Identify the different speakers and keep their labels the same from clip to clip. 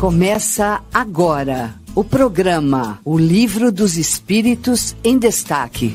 Speaker 1: Começa agora o programa O Livro dos Espíritos em Destaque.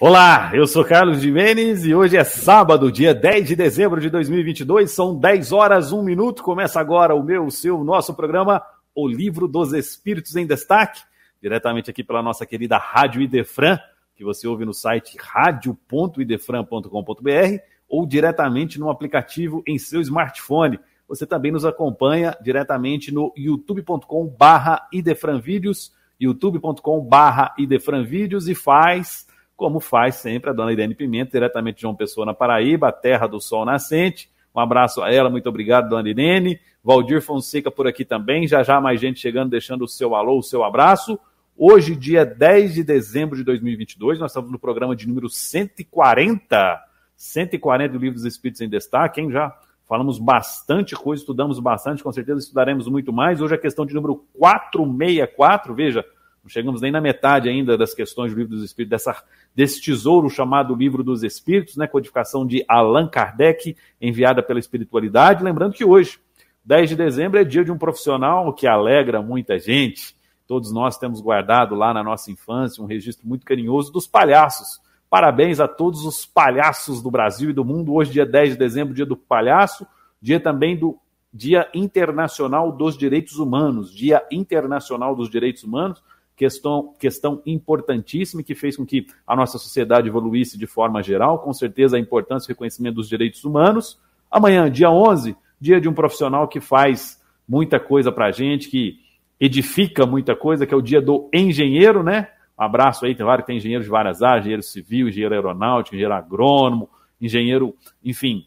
Speaker 2: Olá, eu sou Carlos Jimenez e hoje é sábado, dia 10 de dezembro de 2022, são 10 horas, 1 minuto. Começa agora o meu, o seu, nosso programa O Livro dos Espíritos em Destaque, diretamente aqui pela nossa querida Rádio Idefran, que você ouve no site radio.idefran.com.br ou diretamente no aplicativo em seu smartphone. Você também nos acompanha diretamente no youtube.com barra idefranvídeos, youtube.com barra idefranvídeos e faz, como faz sempre a dona Irene Pimenta, diretamente de João Pessoa, na Paraíba, terra do sol nascente. Um abraço a ela, muito obrigado, dona Irene. Valdir Fonseca por aqui também, já já mais gente chegando, deixando o seu alô, o seu abraço. Hoje, dia 10 de dezembro de 2022, nós estamos no programa de número 140 140 livros espíritos em destaque, hein? Já falamos bastante coisa, estudamos bastante, com certeza estudaremos muito mais. Hoje a questão de número 464, veja, não chegamos nem na metade ainda das questões do livro dos espíritos, dessa, desse tesouro chamado Livro dos Espíritos, né? Codificação de Allan Kardec, enviada pela espiritualidade. Lembrando que hoje, 10 de dezembro, é dia de um profissional que alegra muita gente. Todos nós temos guardado lá na nossa infância um registro muito carinhoso dos palhaços Parabéns a todos os palhaços do Brasil e do mundo. Hoje, dia 10 de dezembro, dia do palhaço, dia também do Dia Internacional dos Direitos Humanos, Dia Internacional dos Direitos Humanos, questão, questão importantíssima que fez com que a nossa sociedade evoluísse de forma geral, com certeza a importância e reconhecimento dos direitos humanos. Amanhã, dia 11, dia de um profissional que faz muita coisa para a gente, que edifica muita coisa, que é o dia do engenheiro, né? Abraço aí, tem vários, tem engenheiro de várias áreas, engenheiro civil, engenheiro aeronáutico, engenheiro agrônomo, engenheiro, enfim,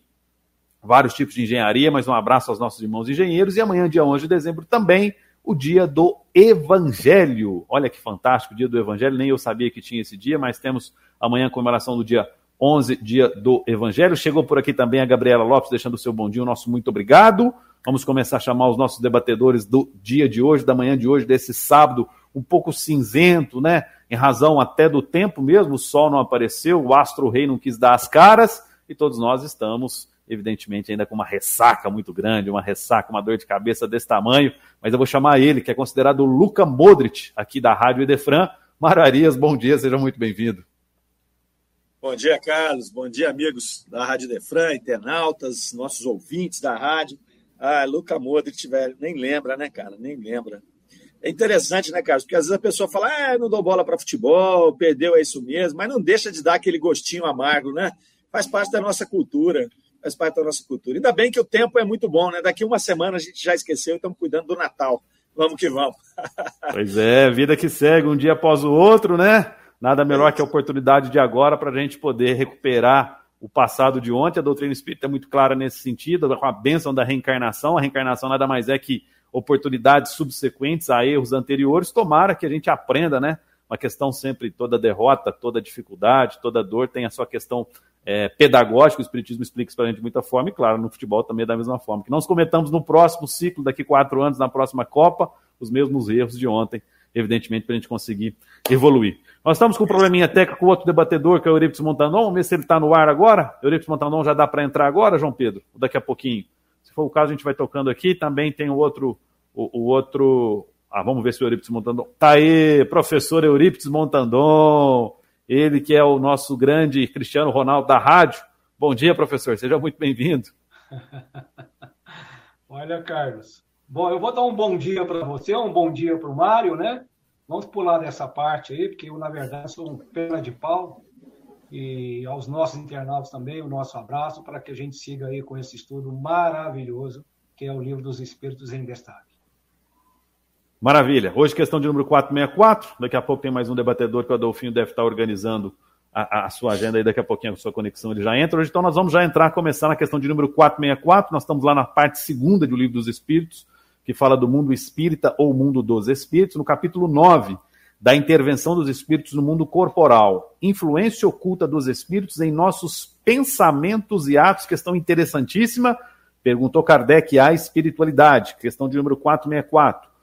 Speaker 2: vários tipos de engenharia, mas um abraço aos nossos irmãos engenheiros. E amanhã, dia 11 de dezembro, também o dia do Evangelho. Olha que fantástico, o dia do Evangelho, nem eu sabia que tinha esse dia, mas temos amanhã a comemoração do dia 11, dia do Evangelho. Chegou por aqui também a Gabriela Lopes, deixando o seu bom dia, o nosso muito obrigado. Vamos começar a chamar os nossos debatedores do dia de hoje, da manhã de hoje, desse sábado, um pouco cinzento, né? Em razão até do tempo mesmo, o sol não apareceu, o astro rei não quis dar as caras, e todos nós estamos, evidentemente, ainda com uma ressaca muito grande, uma ressaca, uma dor de cabeça desse tamanho, mas eu vou chamar ele, que é considerado o Luca Modric, aqui da Rádio Edefran. Mararias, bom dia, seja muito bem-vindo.
Speaker 3: Bom dia, Carlos. Bom dia, amigos da Rádio Defran, internautas, nossos ouvintes da rádio. Ah, Luca Modric, velho, nem lembra, né, cara? Nem lembra. É interessante, né, Carlos? Porque às vezes a pessoa fala, ah, não dou bola para futebol, perdeu, é isso mesmo, mas não deixa de dar aquele gostinho amargo, né? Faz parte da nossa cultura, faz parte da nossa cultura. Ainda bem que o tempo é muito bom, né? Daqui uma semana a gente já esqueceu e estamos cuidando do Natal. Vamos que vamos.
Speaker 2: pois é, vida que segue um dia após o outro, né? Nada melhor que a oportunidade de agora para a gente poder recuperar o passado de ontem. A doutrina espírita é muito clara nesse sentido, com a bênção da reencarnação. A reencarnação nada mais é que oportunidades subsequentes a erros anteriores, tomara que a gente aprenda, né? Uma questão sempre, toda derrota, toda dificuldade, toda dor tem a sua questão é, pedagógica, o Espiritismo explica isso para a gente de muita forma, e claro, no futebol também é da mesma forma. Que nós cometamos no próximo ciclo, daqui quatro anos, na próxima Copa, os mesmos erros de ontem, evidentemente, para a gente conseguir evoluir. Nós estamos com um probleminha técnico com outro debatedor, que é o Euripides Montanon. Vamos ver se ele está no ar agora. Euripides Montanon já dá para entrar agora, João Pedro? Daqui a pouquinho? For o caso, a gente vai tocando aqui. Também tem o outro o, o outro. Ah, vamos ver se o Eurípides Montandon. Tá aí, professor Eurípides Montandon, ele que é o nosso grande Cristiano Ronaldo da rádio. Bom dia, professor, seja muito bem-vindo.
Speaker 4: Olha, Carlos. Bom, eu vou dar um bom dia para você, um bom dia para o Mário, né? Vamos pular dessa parte aí, porque eu, na verdade, sou um pena de pau. E aos nossos internautas também, o nosso abraço para que a gente siga aí com esse estudo maravilhoso, que é o Livro dos Espíritos em Destaque.
Speaker 2: Maravilha. Hoje, questão de número 464. Daqui a pouco tem mais um debatedor que o Adolfinho deve estar organizando a, a, sua agenda aí. Daqui a pouquinho, a sua conexão ele já entra. Hoje, então, nós vamos já entrar, começar na questão de número 464. Nós estamos lá na parte segunda do Livro dos Espíritos, que fala do mundo espírita ou mundo dos espíritos, no capítulo 9, da intervenção dos espíritos no mundo corporal. Influência oculta dos espíritos em nossos pensamentos e atos. Questão interessantíssima. Perguntou Kardec à espiritualidade. Questão de número 464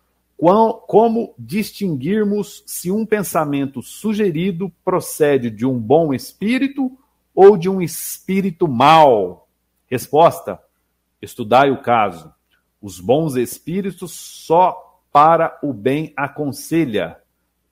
Speaker 2: como distinguirmos se um pensamento sugerido procede de um bom espírito ou de um espírito mau? Resposta: Estudai o caso. Os bons espíritos só para o bem aconselha.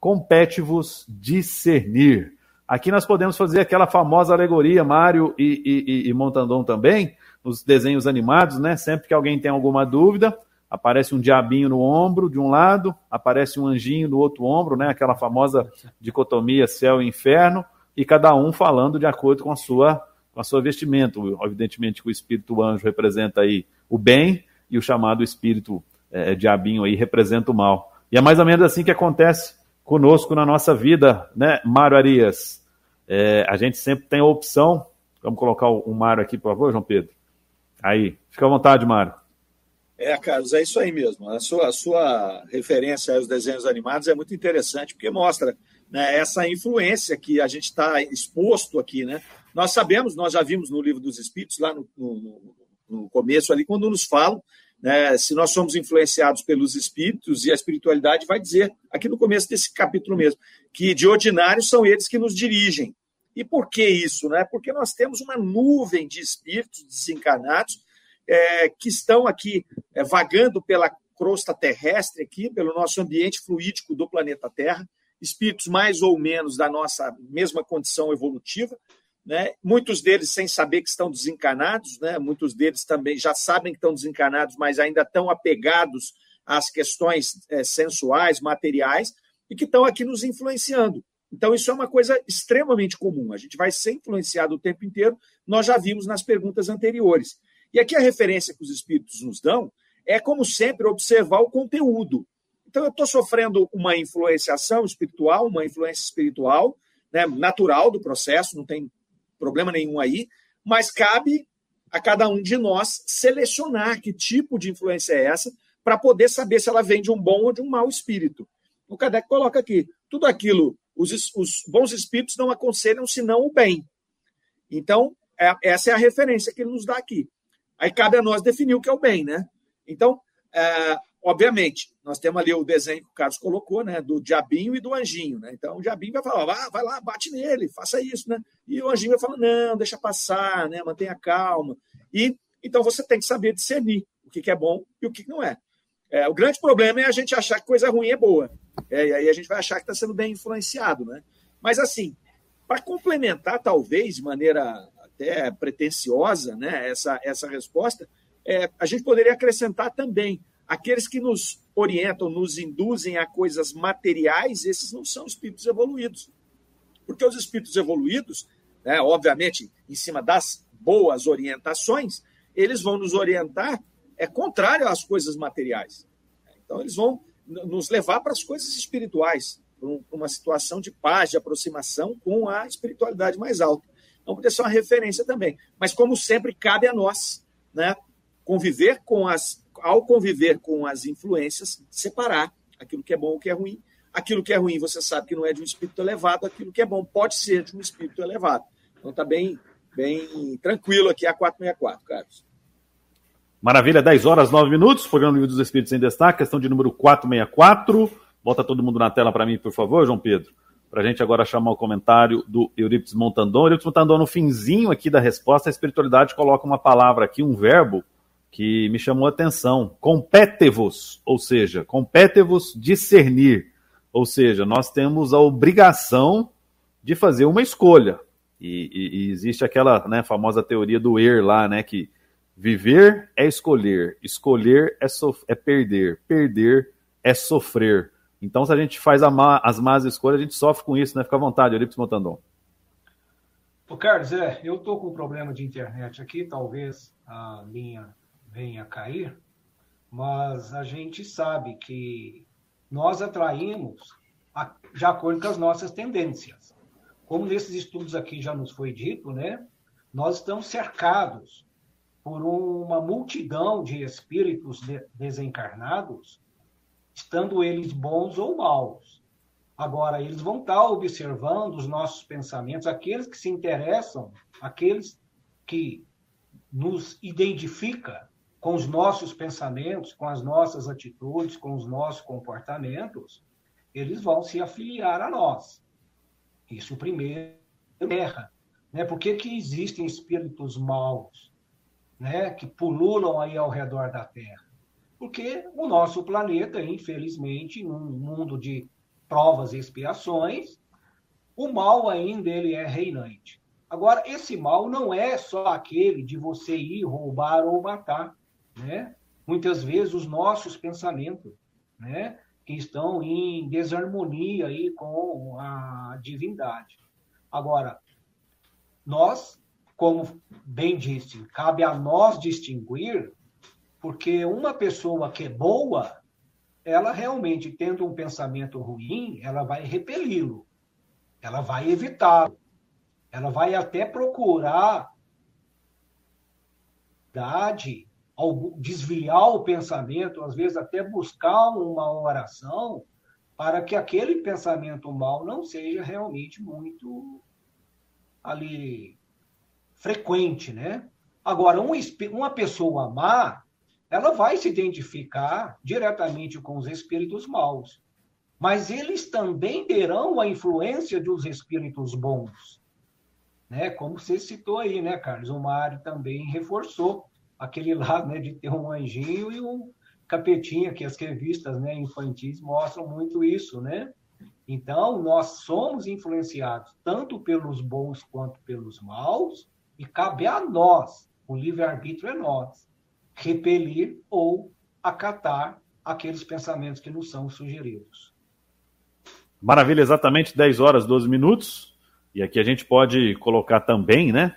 Speaker 2: Compete-vos discernir. Aqui nós podemos fazer aquela famosa alegoria, Mário e, e, e Montandon também, nos desenhos animados, né? Sempre que alguém tem alguma dúvida, aparece um diabinho no ombro de um lado, aparece um anjinho no outro ombro, né? Aquela famosa dicotomia céu e inferno, e cada um falando de acordo com a sua com a sua vestimenta. Evidentemente que o espírito anjo representa aí o bem e o chamado espírito é, diabinho aí representa o mal. E é mais ou menos assim que acontece conosco na nossa vida, né, Mário Arias? É, a gente sempre tem a opção. Vamos colocar o Mário aqui, por favor, João Pedro. Aí, fica à vontade, Mário.
Speaker 3: É, Carlos, é isso aí mesmo. A sua, a sua referência aos desenhos animados é muito interessante, porque mostra né, essa influência que a gente está exposto aqui. Né? Nós sabemos, nós já vimos no livro dos Espíritos, lá no, no, no começo ali, quando nos falam né, se nós somos influenciados pelos espíritos, e a espiritualidade vai dizer, aqui no começo desse capítulo mesmo, que de ordinário são eles que nos dirigem. E por que isso? Né? Porque nós temos uma nuvem de espíritos desencarnados é, que estão aqui é, vagando pela crosta terrestre, aqui, pelo nosso ambiente fluídico do planeta Terra, espíritos mais ou menos da nossa mesma condição evolutiva, né? Muitos deles sem saber que estão desencarnados, né? muitos deles também já sabem que estão desencarnados, mas ainda estão apegados às questões é, sensuais, materiais, e que estão aqui nos influenciando. Então, isso é uma coisa extremamente comum. A gente vai ser influenciado o tempo inteiro, nós já vimos nas perguntas anteriores. E aqui a referência que os espíritos nos dão é, como sempre, observar o conteúdo. Então, eu estou sofrendo uma influenciação espiritual, uma influência espiritual, né, natural do processo, não tem problema nenhum aí, mas cabe a cada um de nós selecionar que tipo de influência é essa para poder saber se ela vem de um bom ou de um mau espírito. O Kardec coloca aqui, tudo aquilo, os, os bons espíritos não aconselham senão o bem. Então, é, essa é a referência que ele nos dá aqui. Aí cabe a nós definir o que é o bem, né? Então, é, Obviamente, nós temos ali o desenho que o Carlos colocou, né? Do diabinho e do anjinho, né? Então o diabinho vai falar, ah, vai lá, bate nele, faça isso, né? E o anjinho vai falar, não, deixa passar, né? Mantenha calma. E então você tem que saber discernir o que é bom e o que não é. é o grande problema é a gente achar que coisa ruim é boa. É, e aí a gente vai achar que está sendo bem influenciado, né? Mas assim, para complementar, talvez, de maneira até pretensiosa, né, essa, essa resposta, é, a gente poderia acrescentar também Aqueles que nos orientam, nos induzem a coisas materiais, esses não são espíritos evoluídos. Porque os espíritos evoluídos, né, obviamente, em cima das boas orientações, eles vão nos orientar é contrário às coisas materiais. Então, eles vão nos levar para as coisas espirituais, para uma situação de paz, de aproximação com a espiritualidade mais alta. Então, poderia ser uma referência também. Mas, como sempre, cabe a nós né, conviver com as ao conviver com as influências, separar aquilo que é bom e o que é ruim. Aquilo que é ruim, você sabe que não é de um espírito elevado, aquilo que é bom pode ser de um espírito elevado. Então está bem, bem tranquilo aqui a 464, Carlos.
Speaker 2: Maravilha, 10 horas 9 minutos, programa Livro dos Espíritos em Destaque, questão de número 464. Bota todo mundo na tela para mim, por favor, João Pedro. Para a gente agora chamar o comentário do Eurípides Montandon. Eurípides Montandon, no finzinho aqui da resposta, a espiritualidade coloca uma palavra aqui, um verbo, que me chamou a atenção. Compete-vos, ou seja, compete-vos discernir. Ou seja, nós temos a obrigação de fazer uma escolha. E, e, e existe aquela né, famosa teoria do er lá, né? Que viver é escolher, escolher é, é perder, perder é sofrer. Então, se a gente faz má, as más escolhas, a gente sofre com isso, né? Fica à vontade, Eurípides Motandon.
Speaker 4: Ô, Carlos, é, eu tô com um problema de internet aqui, talvez a linha venha a cair, mas a gente sabe que nós atraímos a, de acordo com as nossas tendências. Como nesses estudos aqui já nos foi dito, né? Nós estamos cercados por uma multidão de espíritos de, desencarnados, estando eles bons ou maus. Agora, eles vão estar observando os nossos pensamentos, aqueles que se interessam, aqueles que nos identifica com os nossos pensamentos, com as nossas atitudes, com os nossos comportamentos, eles vão se afiliar a nós. Isso primeiro erra. Né? Por que, que existem espíritos maus? né, que pululam aí ao redor da Terra. Porque o nosso planeta, infelizmente, num mundo de provas e expiações, o mal ainda ele é reinante. Agora, esse mal não é só aquele de você ir roubar ou matar, né? Muitas vezes os nossos pensamentos, né, que estão em desarmonia aí com a divindade. Agora, nós, como bem disse, cabe a nós distinguir, porque uma pessoa que é boa, ela realmente tendo um pensamento ruim, ela vai repeli-lo, ela vai evitá-lo, ela vai até procurar ao desviar o pensamento, às vezes até buscar uma oração para que aquele pensamento mal não seja realmente muito ali frequente, né? Agora, um, uma pessoa má, ela vai se identificar diretamente com os espíritos maus, mas eles também terão a influência dos espíritos bons, né? Como você citou aí, né, Carlos? O Mário também reforçou aquele lado, né, de ter um anjinho e um capetinha, que as revistas, né, infantis mostram muito isso, né? Então, nós somos influenciados tanto pelos bons quanto pelos maus, e cabe a nós, o livre-arbítrio é nós, repelir ou acatar aqueles pensamentos que nos são sugeridos.
Speaker 2: Maravilha, exatamente 10 horas, 12 minutos. E aqui a gente pode colocar também, né?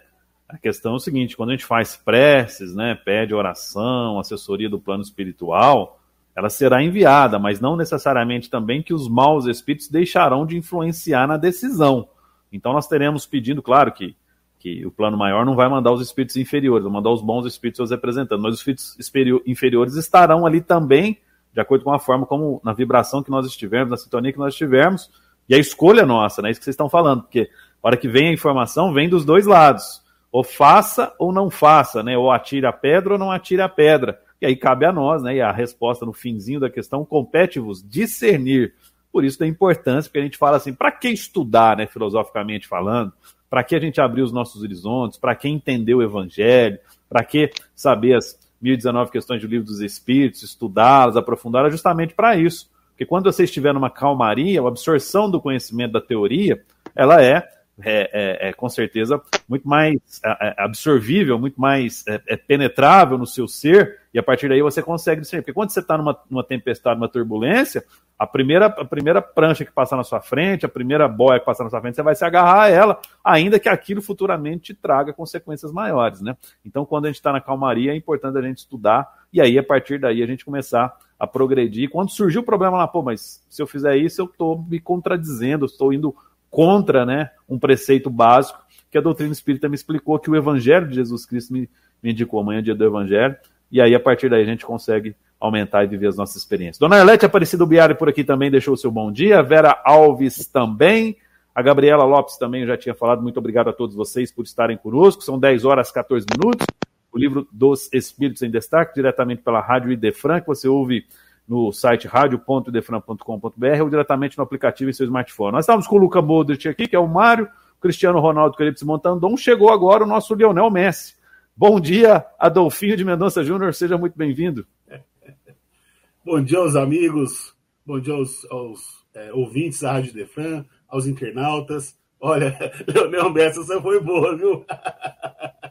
Speaker 2: A questão é o seguinte: quando a gente faz preces, né, pede oração, assessoria do plano espiritual, ela será enviada, mas não necessariamente também que os maus espíritos deixarão de influenciar na decisão. Então nós teremos pedindo, claro que, que o plano maior não vai mandar os espíritos inferiores, vai mandar os bons espíritos seus representantes, mas os espíritos inferiores estarão ali também, de acordo com a forma como, na vibração que nós estivermos, na sintonia que nós estivermos, e a escolha nossa, né? Isso que vocês estão falando, porque a hora que vem a informação, vem dos dois lados. Ou faça ou não faça, né? Ou atire a pedra ou não atire a pedra. E aí cabe a nós, né? E a resposta no finzinho da questão compete-vos discernir. Por isso da importância, porque a gente fala assim, para que estudar, né, filosoficamente falando? Para que a gente abrir os nossos horizontes? Para que entender o evangelho? Para que saber as 1019 questões do livro dos espíritos, estudá-las, aprofundá-las, justamente para isso. Porque quando você estiver numa calmaria, a absorção do conhecimento da teoria, ela é é, é, é, com certeza muito mais é, é, absorvível, muito mais é, penetrável no seu ser, e a partir daí você consegue discernir. Porque quando você está numa, numa tempestade, numa turbulência, a primeira, a primeira prancha que passar na sua frente, a primeira boia que passar na sua frente, você vai se agarrar a ela, ainda que aquilo futuramente te traga consequências maiores. Né? Então, quando a gente está na calmaria, é importante a gente estudar, e aí, a partir daí, a gente começar a progredir. Quando surgiu o problema lá, pô, mas se eu fizer isso, eu estou me contradizendo, estou indo contra né, um preceito básico que a doutrina espírita me explicou, que o Evangelho de Jesus Cristo me, me indicou. Amanhã é dia do Evangelho. E aí, a partir daí, a gente consegue aumentar e viver as nossas experiências. Dona Arlete Aparecida Biari por aqui também deixou o seu bom dia. Vera Alves também. A Gabriela Lopes também, eu já tinha falado. Muito obrigado a todos vocês por estarem conosco. São 10 horas e 14 minutos. O livro dos Espíritos em Destaque, diretamente pela Rádio Idefran, que você ouve no site radio.defran.com.br ou diretamente no aplicativo em seu smartphone. Nós estamos com o Luca Modric aqui, que é o Mário, Cristiano Ronaldo, Caripes Montandon. Chegou agora o nosso Lionel Messi. Bom dia, Adolfinho de Mendonça Júnior, seja muito bem-vindo.
Speaker 5: Bom dia aos amigos, bom dia aos, aos é, ouvintes da Rádio Defran, aos internautas. Olha, Leonel Messi, você foi boa, viu?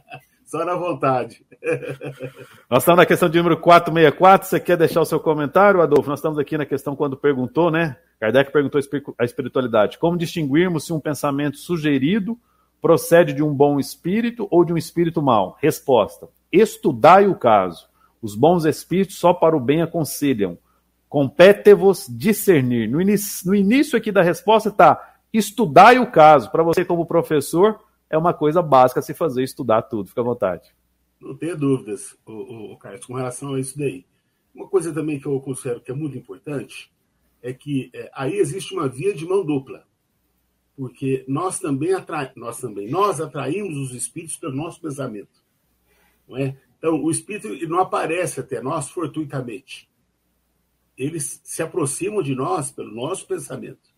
Speaker 5: Só na vontade.
Speaker 2: Nós estamos na questão de número 464. Você quer deixar o seu comentário, Adolfo? Nós estamos aqui na questão quando perguntou, né? Kardec perguntou a espiritualidade. Como distinguirmos se um pensamento sugerido procede de um bom espírito ou de um espírito mau? Resposta: Estudai o caso. Os bons espíritos só para o bem aconselham. Compete-vos discernir. No início, no início aqui da resposta está: estudai o caso. Para você, como professor, é uma coisa básica se fazer, estudar tudo. Fica à vontade.
Speaker 5: Não tenha dúvidas, o, o, Carlos, com relação a isso daí. Uma coisa também que eu considero que é muito importante é que é, aí existe uma via de mão dupla. Porque nós também, atrai, nós também nós atraímos os espíritos pelo nosso pensamento. Não é? Então, o espírito não aparece até nós fortuitamente. Eles se aproximam de nós pelo nosso pensamento.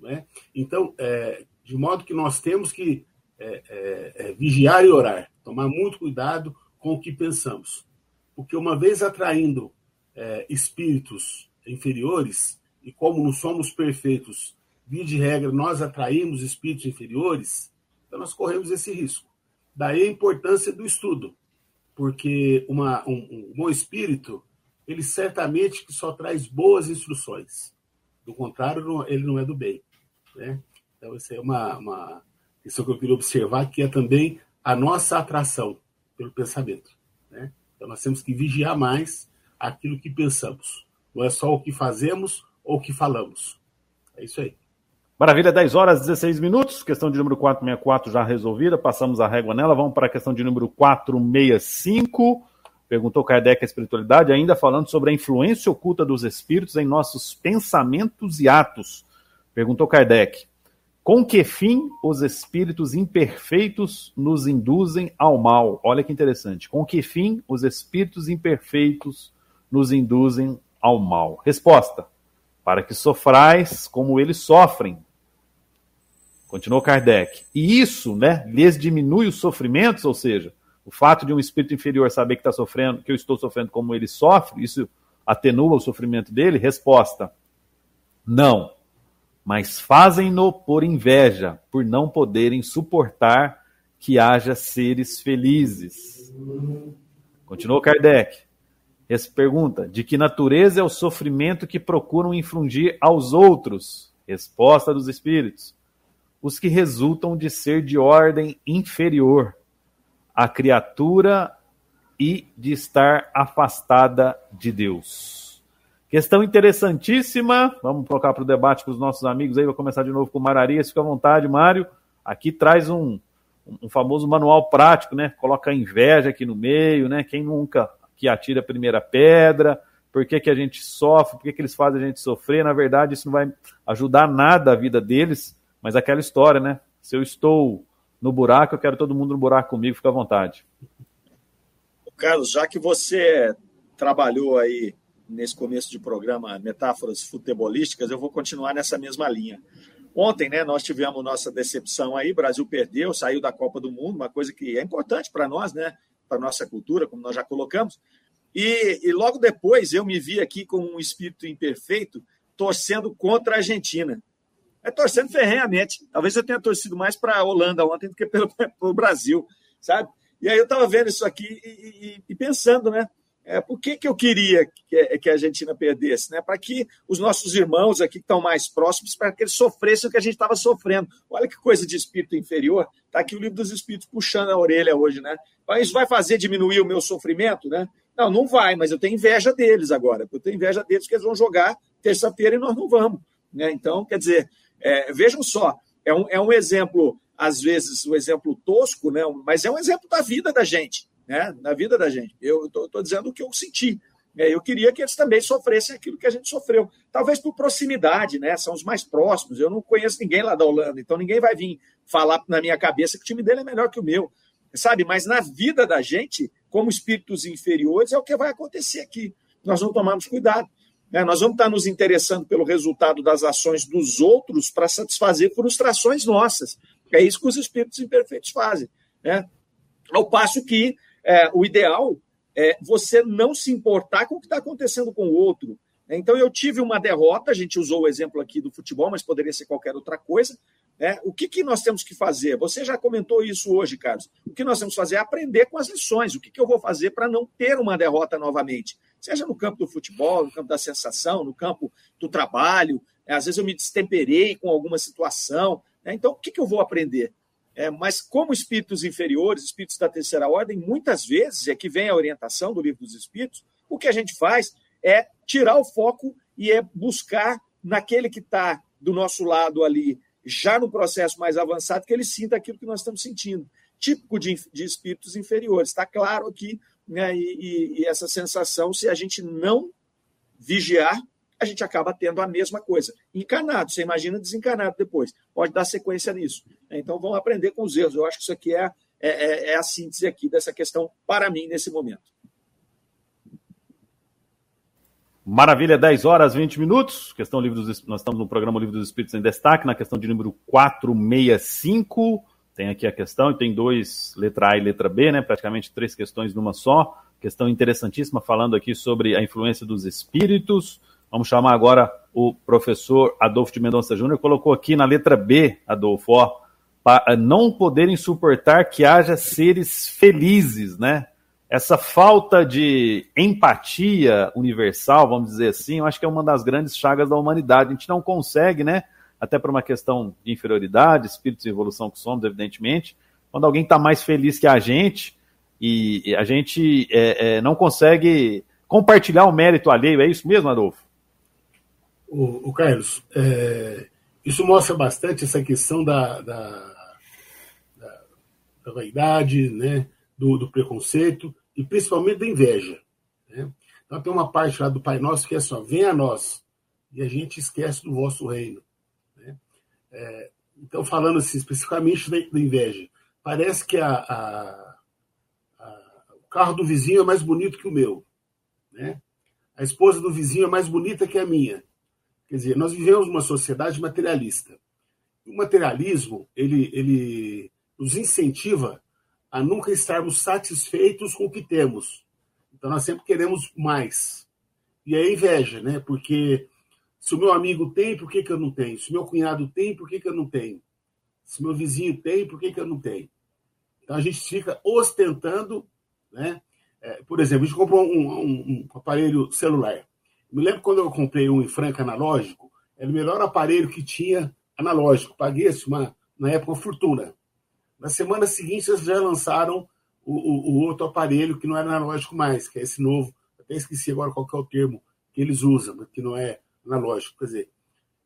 Speaker 5: Não é? Então, é, de modo que nós temos que é, é, é, vigiar e orar, tomar muito cuidado com o que pensamos. Porque uma vez atraindo é, espíritos inferiores, e como não somos perfeitos, via de regra, nós atraímos espíritos inferiores, então nós corremos esse risco. Daí a importância do estudo, porque uma, um, um bom espírito, ele certamente só traz boas instruções. Do contrário, ele não é do bem. Né? Então, isso é uma, uma questão que eu queria observar, que é também a nossa atração pelo pensamento. Né? Então, nós temos que vigiar mais aquilo que pensamos. Não é só o que fazemos ou o que falamos. É isso aí.
Speaker 2: Maravilha, 10 horas 16 minutos. Questão de número 464 já resolvida. Passamos a régua nela. Vamos para a questão de número 465. Perguntou Kardec a espiritualidade, ainda falando sobre a influência oculta dos espíritos em nossos pensamentos e atos. Perguntou Kardec: com que fim os espíritos imperfeitos nos induzem ao mal? Olha que interessante. Com que fim os espíritos imperfeitos nos induzem ao mal? Resposta: para que sofrais como eles sofrem. Continuou Kardec. E isso, né, lhes diminui os sofrimentos, ou seja, o fato de um espírito inferior saber que está sofrendo, que eu estou sofrendo como ele sofre, isso atenua o sofrimento dele? Resposta: não. Mas fazem-no por inveja, por não poderem suportar que haja seres felizes. Continuou Kardec. Essa pergunta: de que natureza é o sofrimento que procuram infligir aos outros? Resposta dos espíritos: os que resultam de ser de ordem inferior à criatura e de estar afastada de Deus. Questão interessantíssima. Vamos colocar para o debate com os nossos amigos aí. Vou começar de novo com o Mararias. Fica à vontade, Mário. Aqui traz um, um famoso manual prático, né? Coloca a inveja aqui no meio, né? Quem nunca que atira a primeira pedra, por que, que a gente sofre, por que, que eles fazem a gente sofrer. Na verdade, isso não vai ajudar nada a vida deles mas aquela história, né? Se eu estou no buraco, eu quero todo mundo no buraco comigo, fica à vontade.
Speaker 3: Carlos, já que você trabalhou aí nesse começo de programa metáforas futebolísticas, eu vou continuar nessa mesma linha. Ontem, né, nós tivemos nossa decepção aí, Brasil perdeu, saiu da Copa do Mundo, uma coisa que é importante para nós, né, para nossa cultura, como nós já colocamos. E, e logo depois eu me vi aqui com um espírito imperfeito torcendo contra a Argentina é torcendo ferrenhamente. Talvez eu tenha torcido mais para a Holanda ontem do que pelo, pelo Brasil, sabe? E aí eu estava vendo isso aqui e, e, e, pensando, né? É, por que, que eu queria que, que a Argentina perdesse? Né? Para que os nossos irmãos aqui que estão mais próximos, para que eles sofressem o que a gente estava sofrendo. Olha que coisa de espírito inferior. Está aqui o livro dos espíritos puxando a orelha hoje, né? Mas isso vai fazer diminuir o meu sofrimento, né? Não, não vai, mas eu tenho inveja deles agora. Eu tenho inveja deles que eles vão jogar terça-feira e nós não vamos. Né? Então, quer dizer, é, vejam só, é um, é um exemplo, às vezes, um exemplo tosco, né? mas é um exemplo da vida da gente, né? da vida da gente. Eu estou dizendo o que eu senti. Né? Eu queria que eles também sofressem aquilo que a gente sofreu. Talvez por proximidade, né? São os mais próximos. Eu não conheço ninguém lá da Holanda, então ninguém vai vir falar na minha cabeça que o time dele é melhor que o meu. Sabe? Mas na vida da gente, como espíritos inferiores, é o que vai acontecer aqui. Nós não tomamos cuidado. Né? Nós vamos estar nos interessando pelo resultado das ações dos outros para satisfazer frustrações nossas. É isso que os espíritos imperfeitos fazem. Né? Ao passo que é, o ideal é você não se importar com o que está acontecendo com o outro. Então, eu tive uma derrota, a gente usou o exemplo aqui do futebol, mas poderia ser qualquer outra coisa. Né? O que, que nós temos que fazer? Você já comentou isso hoje, Carlos. O que nós temos que fazer é aprender com as lições. O que, que eu vou fazer para não ter uma derrota novamente? seja no campo do futebol, no campo da sensação, no campo do trabalho. Né? Às vezes eu me destemperei com alguma situação. Né? Então, o que, que eu vou aprender? É, mas, como espíritos inferiores, espíritos da terceira ordem, muitas vezes, é que vem a orientação do livro dos espíritos, o que a gente faz é tirar o foco e é buscar naquele que está do nosso lado ali, já no processo mais avançado, que ele sinta aquilo que nós estamos sentindo. Típico de, de espíritos inferiores. Está claro aqui né? E, e, e, essa sensação, se a gente não vigiar, a gente acaba tendo a mesma coisa. Encanado, você imagina desencanado depois. Pode dar sequência nisso. Então vamos aprender com os erros. Eu acho que isso aqui é, é, é, é a síntese aqui dessa questão para mim nesse momento.
Speaker 2: Maravilha, 10 horas 20 minutos. Questão livre dos, nós estamos no programa Livro dos Espíritos em Destaque, na questão de número 465. tem aqui a questão, e tem dois, letra A e letra B, né? Praticamente três questões numa só. Questão interessantíssima, falando aqui sobre a influência dos espíritos. Vamos chamar agora o professor Adolfo de Mendonça Júnior. Colocou aqui na letra B, Adolfo, ó, para não poderem suportar que haja seres felizes, né? Essa falta de empatia universal, vamos dizer assim, eu acho que é uma das grandes chagas da humanidade. A gente não consegue, né? até por uma questão de inferioridade, espíritos de evolução que somos, evidentemente, quando alguém está mais feliz que a gente e a gente é, é, não consegue compartilhar o mérito alheio, é isso mesmo, Adolfo?
Speaker 5: O, o Carlos, é, isso mostra bastante essa questão da, da, da, da vaidade, né, do, do, preconceito e principalmente da inveja. Né? Então tem uma parte lá do Pai Nosso que é só, vem a nós, e a gente esquece do vosso reino. É, então, falando assim, especificamente da, da inveja, parece que a, a, a, o carro do vizinho é mais bonito que o meu. Né? A esposa do vizinho é mais bonita que a minha. Quer dizer, nós vivemos uma sociedade materialista. O materialismo, ele, ele nos incentiva a nunca estarmos satisfeitos com o que temos. Então, nós sempre queremos mais. E é inveja, né? Porque se o meu amigo tem, por que, que eu não tenho? Se o meu cunhado tem, por que, que eu não tenho? Se meu vizinho tem, por que, que eu não tenho? Então a gente fica ostentando, né? É, por exemplo, a gente comprou um, um, um, aparelho celular. Me lembro quando eu comprei um em Franca analógico, era o melhor aparelho que tinha analógico. Paguei uma, na época uma fortuna. Na semana seguinte, eles já lançaram o, o, o, outro aparelho que não era analógico mais, que é esse novo. Até esqueci agora qual é o termo que eles usam, que não é analógico. Quer dizer,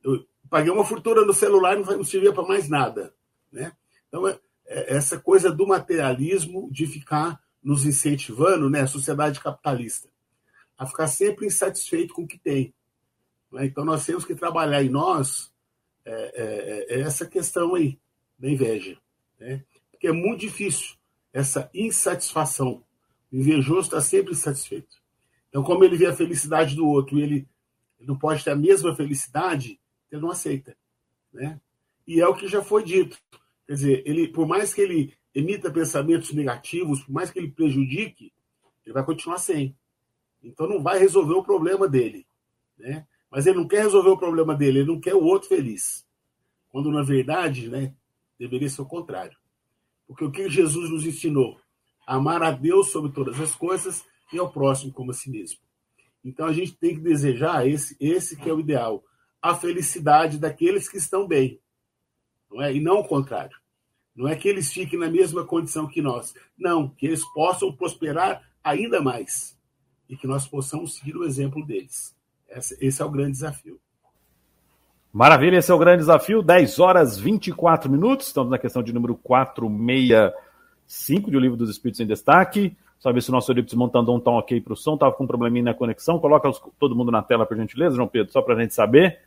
Speaker 5: eu paguei uma fortuna no celular e não servia para mais nada. Né? Então, é, é, essa coisa do materialismo de ficar nos incentivando, né, a sociedade capitalista, a ficar sempre insatisfeito com o que tem. Né? Então, nós temos que trabalhar em nós é, é, é essa questão aí da inveja. Né? Porque é muito difícil essa insatisfação. O invejoso está sempre insatisfeito. Então, como ele vê a felicidade do outro e ele ele não pode ter a mesma felicidade, ele não aceita. Né? E é o que já foi dito. Quer dizer, ele, por mais que ele emita pensamentos negativos, por mais que ele prejudique, ele vai continuar sem. Então não vai resolver o problema dele. Né? Mas ele não quer resolver o problema dele, ele não quer o outro feliz. Quando, na verdade, né, deveria ser o contrário. Porque o que Jesus nos ensinou? Amar a Deus sobre todas as coisas e ao próximo como a si mesmo. Então a gente tem que desejar esse, esse que é o ideal, a felicidade daqueles que estão bem, não é? E não o contrário. Não é que eles fiquem na mesma condição que nós, não, que eles possam prosperar ainda mais e que nós possamos seguir o exemplo deles. Esse, é o grande desafio.
Speaker 2: Maravilha, esse é o grande desafio. 10 horas 24 minutos. Estamos na questão de número 465 do Livro dos Espíritos em Destaque. Só ver se o nosso Eurípides Montandon tá ok para o som, tava com um probleminha na conexão. Coloca os, todo mundo na tela, por gentileza, João Pedro, só para a gente saber.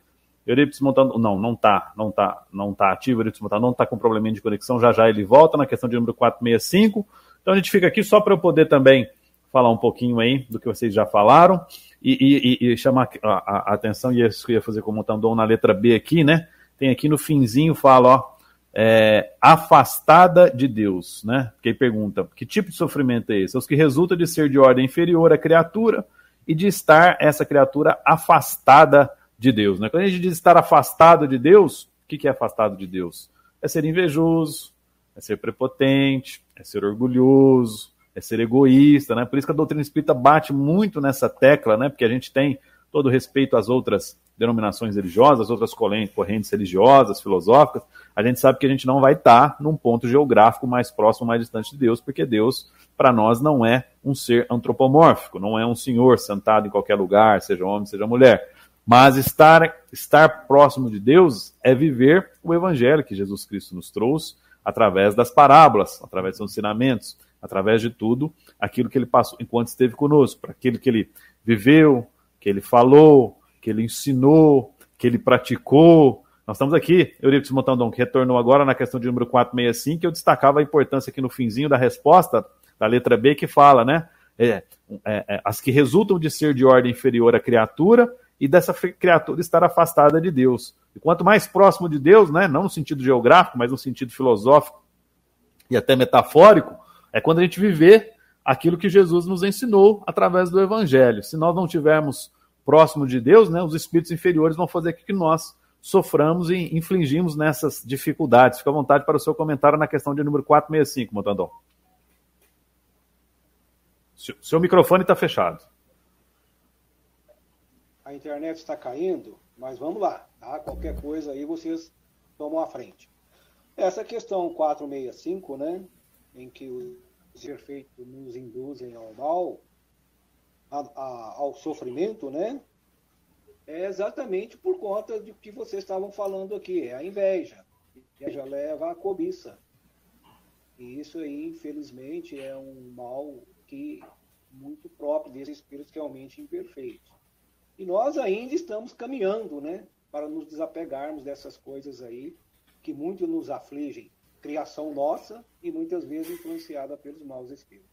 Speaker 2: Eurípides Montandon, não, não tá, não tá, não tá ativo, Eurípides Montandon tá com um probleminha de conexão, já já ele volta na questão de número 465. Então a gente fica aqui só para eu poder também falar um pouquinho aí do que vocês já falaram e, e, e chamar a, a, atenção, e isso que eu ia fazer com o Montandon na letra B aqui, né? Tem aqui no finzinho, fala, ó, é, afastada de Deus, né? Porque pergunta, que tipo de sofrimento é esse? É os que resulta de ser de ordem inferior à criatura e de estar essa criatura afastada de Deus, né? Quando a gente diz estar afastado de Deus, o que é afastado de Deus? É ser invejoso, é ser prepotente, é ser orgulhoso, é ser egoísta, né? Por isso que a doutrina espírita bate muito nessa tecla, né? Porque a gente tem todo respeito às outras denominações religiosas, outras correntes religiosas, filosóficas, a gente sabe que a gente não vai estar num ponto geográfico mais próximo, mais distante de Deus, porque Deus, para nós, não é um ser antropomórfico, não é um senhor sentado em qualquer lugar, seja homem, seja mulher. Mas estar, estar próximo de Deus é viver o evangelho que Jesus Cristo nos trouxe através das parábolas, através dos ensinamentos, através de tudo aquilo que ele passou enquanto esteve conosco, para aquilo que ele viveu, que ele falou, que ele ensinou, que ele praticou. Nós estamos aqui, Eurípides Montandon, que retornou agora na questão de número 465, que eu destacava a importância aqui no finzinho da resposta da letra B, que fala, né? É, é, é, as que resultam de ser de ordem inferior à criatura e dessa criatura estar afastada de Deus. E quanto mais próximo de Deus, né, não no sentido geográfico, mas no sentido filosófico, e até metafórico, é quando a gente viver aquilo que Jesus nos ensinou através do Evangelho. Se nós não tivermos próximo de Deus, né, os espíritos inferiores vão fazer que nós soframos e infligimos nessas dificuldades. Fica à vontade para o seu comentário na questão de número 465, Motandão. Seu microfone está fechado.
Speaker 4: A internet está caindo, mas vamos lá. Tá? Qualquer coisa aí vocês tomam a frente. Essa questão 465, né, em que os perfeitos nos induzem ao mal, a, a, ao sofrimento, né, é exatamente por conta do que vocês estavam falando aqui, é a inveja. A inveja leva à cobiça. E isso aí, infelizmente, é um mal que muito próprio desses espíritos realmente imperfeitos. E nós ainda estamos caminhando, né, para nos desapegarmos dessas coisas aí que muito nos afligem, criação nossa e muitas vezes influenciada pelos maus espíritos.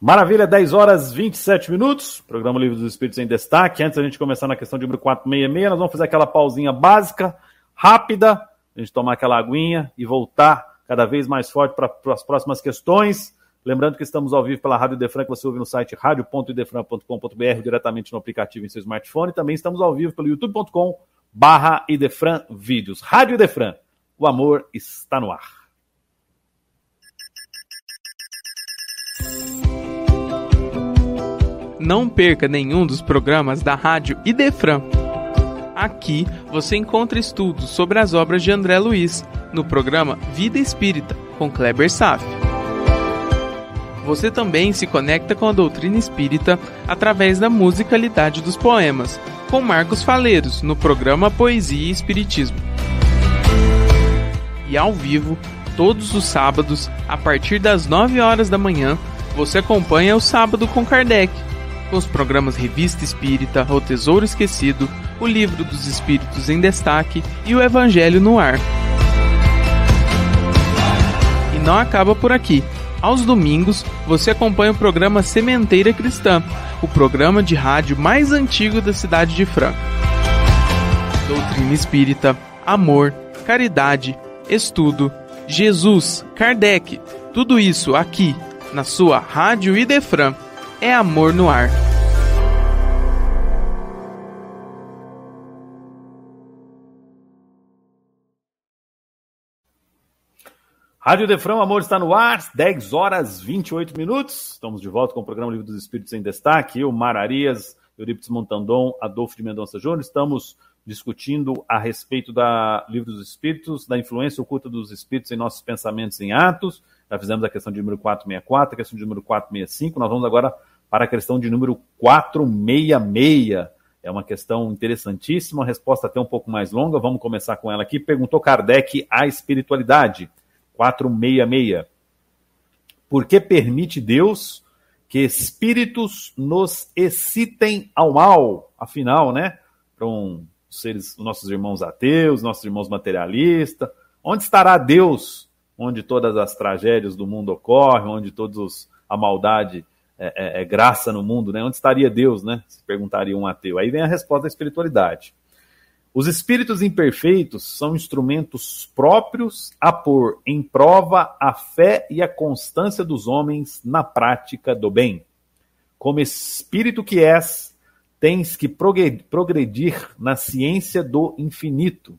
Speaker 2: Maravilha, 10 horas 27 minutos. Programa Livro dos Espíritos em destaque. Antes da gente começar na questão de número 466, nós vamos fazer aquela pausinha básica, rápida, a gente tomar aquela aguinha e voltar cada vez mais forte para as próximas questões. Lembrando que estamos ao vivo pela Rádio Idefran, que você ouve no site radio.idefran.com.br, diretamente no aplicativo em seu smartphone. Também estamos ao vivo pelo youtube.com barra Idefran Vídeos. Rádio Idefran, o amor está no ar.
Speaker 6: Não perca nenhum dos programas da Rádio Idefran. Aqui você encontra estudos sobre as obras de André Luiz, no programa Vida Espírita, com Kleber Saf você também se conecta com a doutrina espírita através da musicalidade dos poemas, com Marcos Faleiros, no programa Poesia e Espiritismo. E ao vivo, todos os sábados, a partir das 9 horas da manhã, você acompanha o Sábado com Kardec, com os programas Revista Espírita, O Tesouro Esquecido, o Livro dos Espíritos em Destaque e o Evangelho no Ar. E não acaba por aqui. Aos domingos, você acompanha o programa Sementeira Cristã, o programa de rádio mais antigo da cidade de Franca. Doutrina espírita, amor, caridade, estudo, Jesus, Kardec, tudo isso aqui, na sua Rádio Idefran. É amor no ar.
Speaker 2: Rádio Defrão, amor está no ar, 10 horas 28 minutos. Estamos de volta com o programa Livro dos Espíritos em Destaque. Eu, Mararias, Eurípides Montandon, Adolfo de Mendonça Júnior. Estamos discutindo a respeito da Livro dos Espíritos, da influência oculta dos Espíritos em nossos pensamentos em atos. Já fizemos a questão de número 464, a questão de número 465. Nós vamos agora para a questão de número 466. É uma questão interessantíssima, a resposta até um pouco mais longa. Vamos começar com ela aqui. Perguntou Kardec a espiritualidade. 466. Por que permite Deus que espíritos nos excitem ao mal? Afinal, né? Para um, seres, nossos irmãos ateus, nossos irmãos materialistas. Onde estará Deus? Onde todas as tragédias do mundo ocorrem, onde todos a maldade é, é, é graça no mundo, né? Onde estaria Deus, né? Se perguntaria um ateu. Aí vem a resposta da espiritualidade. Os espíritos imperfeitos são instrumentos próprios a pôr em prova a fé e a constância dos homens na prática do bem. Como espírito que és, tens que progredir na ciência do infinito.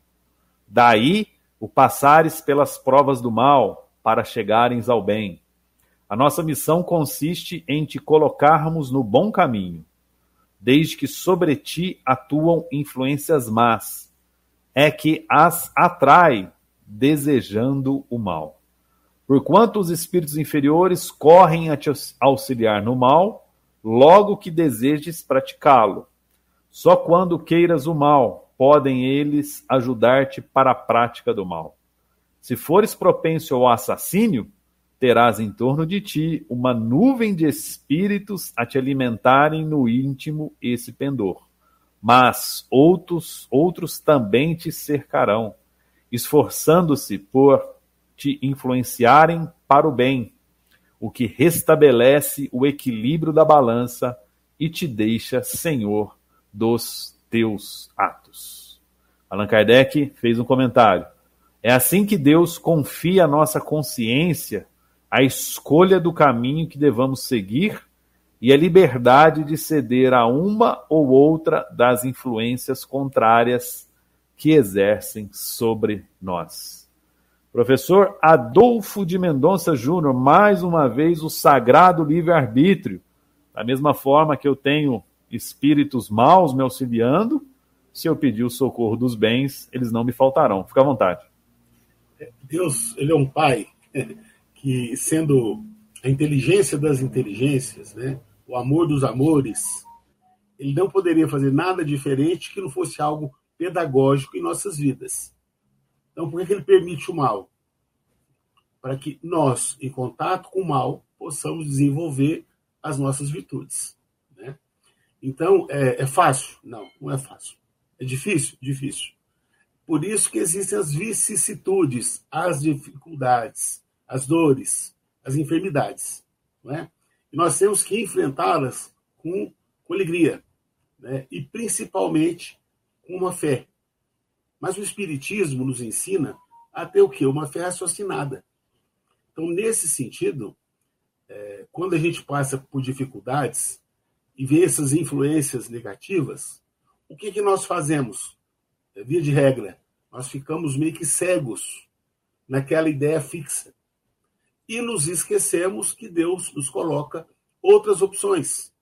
Speaker 2: Daí o passares pelas provas do mal para chegares ao bem. A nossa missão consiste em te colocarmos no bom caminho desde que sobre ti atuam influências más, é que as atrai, desejando o mal. Porquanto os espíritos inferiores correm a te auxiliar no mal, logo que desejes praticá-lo. Só quando queiras o mal, podem eles ajudar-te para a prática do mal. Se fores propenso ao assassínio, terás em torno de ti uma nuvem de espíritos a te alimentarem no íntimo esse pendor. Mas outros, outros também te cercarão, esforçando-se por te influenciarem para o bem, o que restabelece o equilíbrio da balança e te deixa senhor dos teus atos. Allan Kardec fez um comentário. É assim que Deus confia à nossa consciência a escolha do caminho que devamos seguir e a liberdade de ceder a uma ou outra das influências contrárias que exercem sobre nós. Professor Adolfo de Mendonça Júnior, mais uma vez o sagrado livre-arbítrio. Da mesma forma que eu tenho espíritos maus me auxiliando, se eu pedir o socorro dos bens, eles não me faltarão. Fica à vontade.
Speaker 5: Deus, ele é um pai que, sendo a inteligência das inteligências, né, o amor dos amores, ele não poderia fazer nada diferente que não fosse algo pedagógico em nossas vidas. Então, por que ele permite o mal? Para que nós, em contato com o mal, possamos desenvolver as nossas virtudes. Né? Então, é, é fácil? Não, não é fácil. É difícil? Difícil. Por isso que existem as vicissitudes, as dificuldades, as dores, as enfermidades. Não é? E nós temos que enfrentá-las com, com alegria, né? e principalmente com uma fé. Mas o Espiritismo nos ensina a ter o quê? Uma fé raciocinada. Então, nesse sentido, é, quando a gente passa por dificuldades e vê essas influências negativas, o que, que nós fazemos? É, via de regra, nós ficamos meio que cegos naquela ideia fixa. E nos esquecemos que Deus nos coloca outras opções.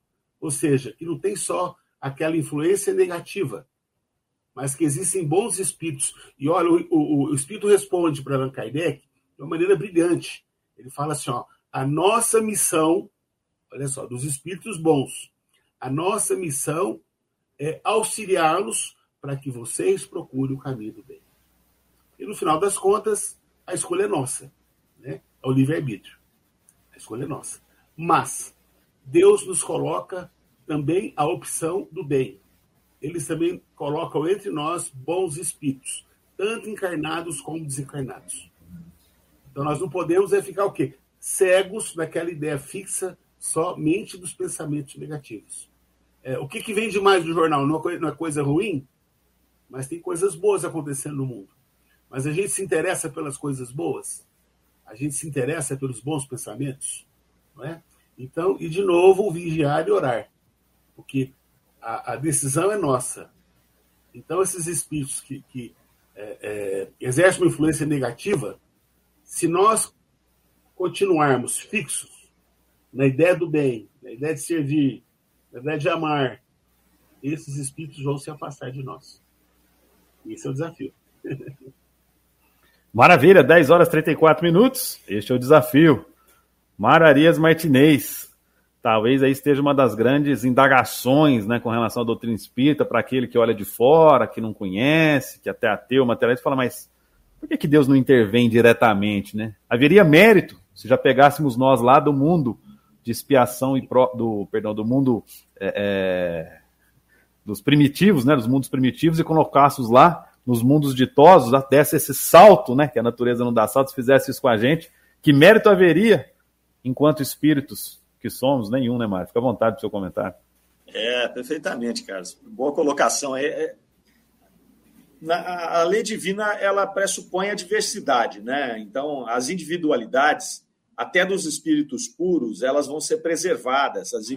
Speaker 5: Ou seja, que não tem só aquela influência negativa, mas que existem bons espíritos. E olha, o, o, o espírito responde para Allan Kardec de uma maneira brilhante. Ele fala assim: ó, a nossa missão, olha só, dos espíritos bons, a nossa missão é auxiliá-los para que vocês procurem o caminho do bem. E no final das contas, a escolha é nossa, né? É o livre-arbítrio. A escolha é nossa. Mas Deus nos coloca também a opção do bem. Eles também colocam entre nós bons espíritos, tanto encarnados como desencarnados. Então nós não podemos é ficar o quê? Cegos naquela ideia fixa somente dos pensamentos negativos. É, o que, que vem demais do jornal? Não é, não é coisa ruim? Mas tem coisas boas acontecendo no mundo. Mas a gente se interessa pelas coisas boas? A gente se interessa pelos bons pensamentos? Não é? Então, e de novo, vigiar e orar. Porque a, a decisão é nossa. Então, esses espíritos que, que é, é, exercem uma influência negativa, se nós continuarmos fixos na ideia do bem, na ideia de servir, na ideia de amar, esses espíritos vão se afastar de nós. Esse é o desafio.
Speaker 2: Maravilha, 10 horas e 34 minutos. Este é o desafio. Mararias Martinez. Talvez aí esteja uma das grandes indagações né, com relação à doutrina espírita para aquele que olha de fora, que não conhece, que até ateu, materialista, fala, mas por que, que Deus não intervém diretamente? Né? Haveria mérito se já pegássemos nós lá do mundo de expiação e pro, do, perdão, do mundo é, é, dos primitivos, né, dos mundos primitivos, e colocássemos lá nos mundos ditosos, desse esse salto, né, que a natureza não dá salto, se fizesse isso com a gente, que mérito haveria enquanto espíritos que somos? Nenhum, né, Mário? Fica à vontade do seu comentário.
Speaker 3: É, perfeitamente, Carlos. Boa colocação. É, é, na, a lei divina ela pressupõe a diversidade, né? Então, as individualidades, até dos espíritos puros, elas vão ser preservadas, as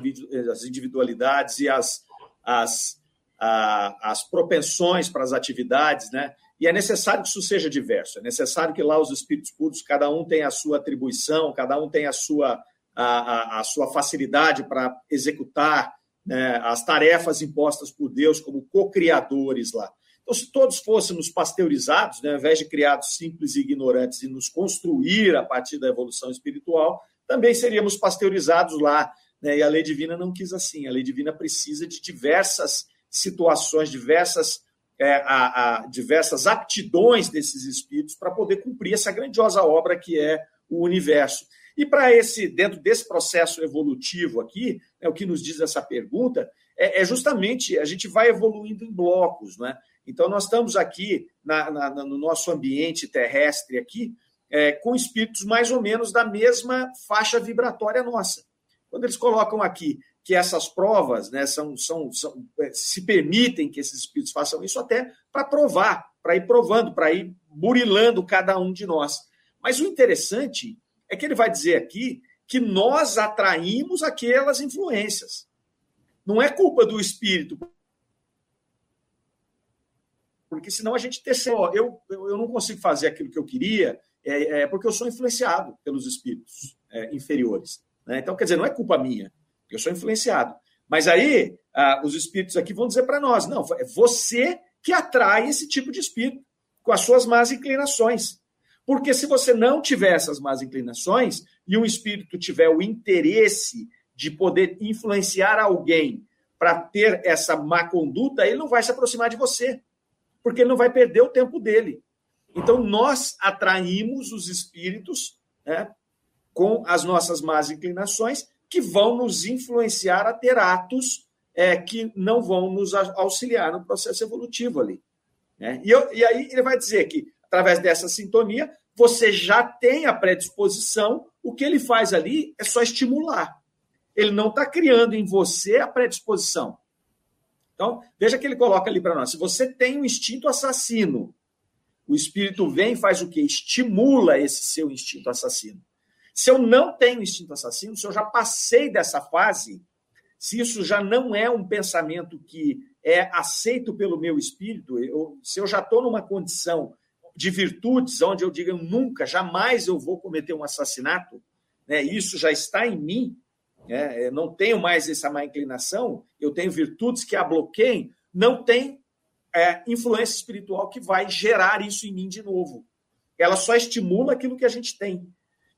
Speaker 3: individualidades e as, as, as propensões para as atividades, né? E é necessário que isso seja diverso, é necessário que lá os espíritos puros, cada um tenha a sua atribuição, cada um tenha a sua, a, a, a sua facilidade para executar né, as tarefas impostas por Deus como co-criadores lá. Então, se todos fôssemos pasteurizados, né, ao invés de criados simples e ignorantes e nos construir a partir da evolução espiritual, também seríamos pasteurizados lá. Né, e a lei divina não quis assim. A lei divina precisa de diversas situações, diversas, é, a, a, diversas aptidões desses espíritos para poder cumprir essa grandiosa obra que é o universo. E para esse, dentro desse processo evolutivo aqui, é o que nos diz essa pergunta, é, é justamente a gente vai evoluindo em blocos, né? Então, nós estamos aqui na, na, no nosso ambiente terrestre aqui, é, com espíritos mais ou menos da mesma faixa vibratória nossa. Quando eles colocam aqui que essas provas né, são, são, são, é, se permitem que esses espíritos façam isso até para provar, para ir provando, para ir burilando cada um de nós. Mas o interessante é que ele vai dizer aqui que nós atraímos aquelas influências. Não é culpa do espírito. Porque senão a gente terceira. Eu, eu, eu não consigo fazer aquilo que eu queria, é, é porque eu sou influenciado pelos espíritos é, inferiores. Né? Então, quer dizer, não é culpa minha, eu sou influenciado. Mas aí, ah, os espíritos aqui vão dizer para nós: não, é você que atrai esse tipo de espírito, com as suas más inclinações. Porque se você não tiver essas más inclinações e um espírito tiver o interesse de poder influenciar alguém para ter essa má conduta, ele não vai se aproximar de você, porque ele não vai perder o tempo dele. Então, nós atraímos os espíritos né, com as nossas más inclinações, que vão nos influenciar a ter atos é, que não vão nos auxiliar no processo evolutivo ali. Né? E, eu, e aí ele vai dizer que, através dessa sintonia, você já tem a predisposição, o que ele faz ali é só estimular. Ele não está criando em você a predisposição. Então, veja que ele coloca ali para nós: se você tem um instinto assassino, o espírito vem e faz o quê? Estimula esse seu instinto assassino. Se eu não tenho instinto assassino, se eu já passei dessa fase, se isso já não é um pensamento que é aceito pelo meu espírito, eu, se eu já estou numa condição de virtudes, onde eu digo nunca, jamais eu vou cometer um assassinato, né, isso já está em mim, né, não tenho mais essa má inclinação, eu tenho virtudes que a bloqueiem, não tem é, influência espiritual que vai gerar isso em mim de novo. Ela só estimula aquilo que a gente tem.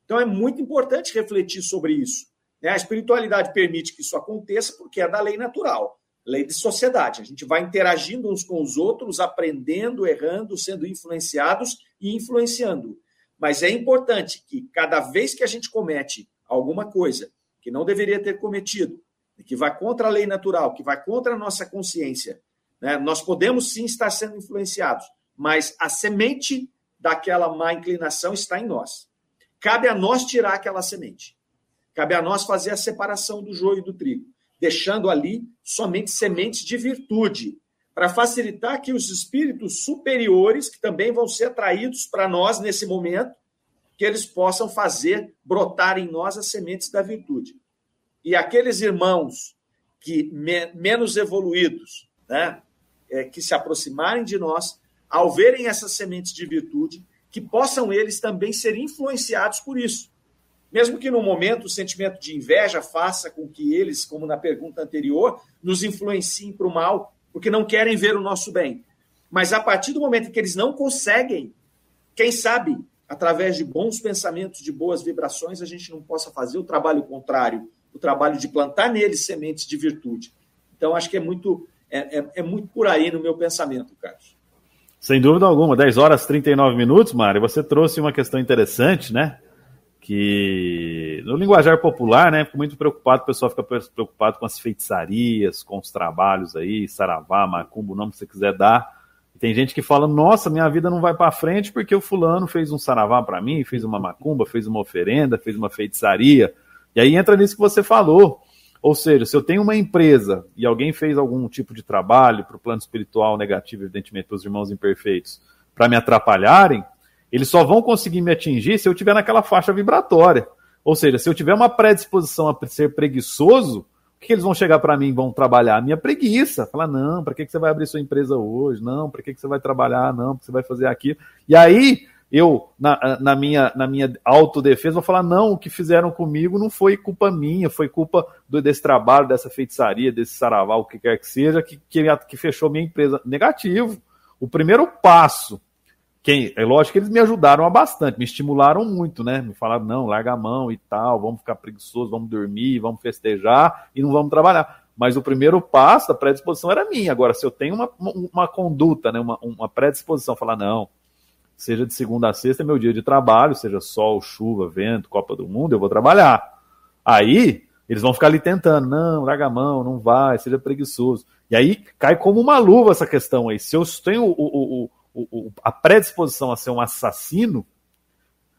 Speaker 3: Então é muito importante refletir sobre isso. Né? A espiritualidade permite que isso aconteça porque é da lei natural, lei de sociedade. A gente vai interagindo uns com os outros, aprendendo, errando, sendo influenciados e influenciando. Mas é importante que cada vez que a gente comete alguma coisa que não deveria ter cometido, que vai contra a lei natural, que vai contra a nossa consciência, né? nós podemos sim estar sendo influenciados, mas a semente daquela má inclinação está em nós. Cabe a nós tirar aquela semente. Cabe a nós fazer a separação do joio e do trigo, deixando ali somente sementes de virtude, para facilitar que os espíritos superiores, que também vão ser atraídos para nós nesse momento, que eles possam fazer brotar em nós as sementes da virtude. E aqueles irmãos que me, menos evoluídos, né, é, que se aproximarem de nós, ao verem essas sementes de virtude, que possam eles também ser influenciados por isso. Mesmo que no momento o sentimento de inveja faça com que eles, como na pergunta anterior, nos influenciem para o mal, porque não querem ver o nosso bem. Mas a partir do momento que eles não conseguem, quem sabe, através de bons pensamentos, de boas vibrações, a gente não possa fazer o trabalho contrário, o trabalho de plantar neles sementes de virtude. Então, acho que é muito, é, é, é muito por aí no meu pensamento, Carlos.
Speaker 2: Sem dúvida alguma, 10 horas e 39 minutos, Mário. Você trouxe uma questão interessante, né? Que no linguajar popular, né? Fico muito preocupado, o pessoal fica preocupado com as feitiçarias, com os trabalhos aí, saravá, macumbo, o nome que você quiser dar. Tem gente que fala: Nossa, minha vida não vai para frente porque o fulano fez um saravá para mim, fez uma macumba, fez uma oferenda, fez uma feitiçaria. E aí entra nisso que você falou. Ou seja, se eu tenho uma empresa e alguém fez algum tipo de trabalho para o plano espiritual negativo, evidentemente, para os irmãos imperfeitos, para me atrapalharem, eles só vão conseguir me atingir se eu tiver naquela faixa vibratória. Ou seja, se eu tiver uma predisposição a ser preguiçoso, o que eles vão chegar para mim e vão trabalhar? A minha preguiça. Falar, não, para que você vai abrir sua empresa hoje? Não, para que você vai trabalhar? Não, você vai fazer aquilo? E aí, eu, na, na, minha, na minha autodefesa, vou falar: não, o que fizeram comigo não foi culpa minha, foi culpa do, desse trabalho, dessa feitiçaria, desse saraval, o que quer que seja, que, que, que fechou minha empresa. Negativo. O primeiro passo, quem, é lógico que eles me ajudaram bastante, me estimularam muito, né? Me falaram: não, larga a mão e tal, vamos ficar preguiçosos, vamos dormir, vamos festejar e não vamos trabalhar. Mas o primeiro passo, a predisposição era minha. Agora, se eu tenho uma, uma conduta, né, uma, uma predisposição, falar: não seja de segunda a sexta é meu dia de trabalho, seja sol, chuva, vento, Copa do Mundo, eu vou trabalhar. Aí eles vão ficar ali tentando, não, larga a mão, não vai, seja preguiçoso. E aí cai como uma luva essa questão aí. Se eu tenho o, o, o, a predisposição a ser um assassino,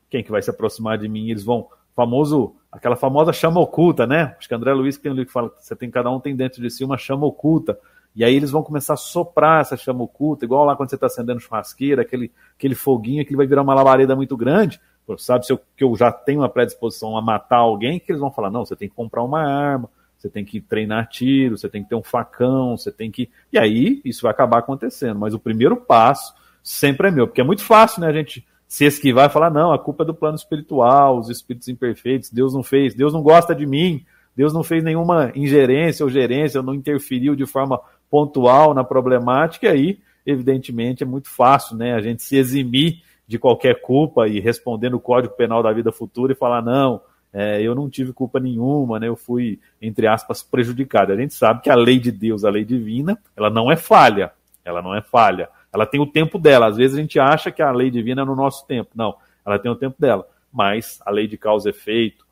Speaker 2: quem que vai se aproximar de mim? Eles vão, famoso, aquela famosa chama oculta, né? Acho que André Luiz tem um livro que fala que você tem cada um tem dentro de si uma chama oculta. E aí eles vão começar a soprar essa chama oculta, igual lá quando você está acendendo churrasqueira, aquele, aquele foguinho que vai virar uma labareda muito grande. Sabe se eu, que eu já tenho uma predisposição a matar alguém, que eles vão falar, não, você tem que comprar uma arma, você tem que treinar tiro, você tem que ter um facão, você tem que. E aí isso vai acabar acontecendo. Mas o primeiro passo sempre é meu, porque é muito fácil, né, a gente se esquivar e falar, não, a culpa é do plano espiritual, os espíritos imperfeitos, Deus não fez, Deus não gosta de mim, Deus não fez nenhuma ingerência ou gerência, não interferiu de forma pontual na problemática, e aí, evidentemente, é muito fácil, né, a gente se eximir de qualquer culpa e responder no Código Penal da vida futura e falar, não, é, eu não tive culpa nenhuma, né? Eu fui, entre aspas, prejudicado. A gente sabe que a lei de Deus, a lei divina, ela não é falha. Ela não é falha. Ela tem o tempo dela. Às vezes a gente acha que a lei divina é no nosso tempo. Não, ela tem o tempo dela. Mas a lei de causa e efeito,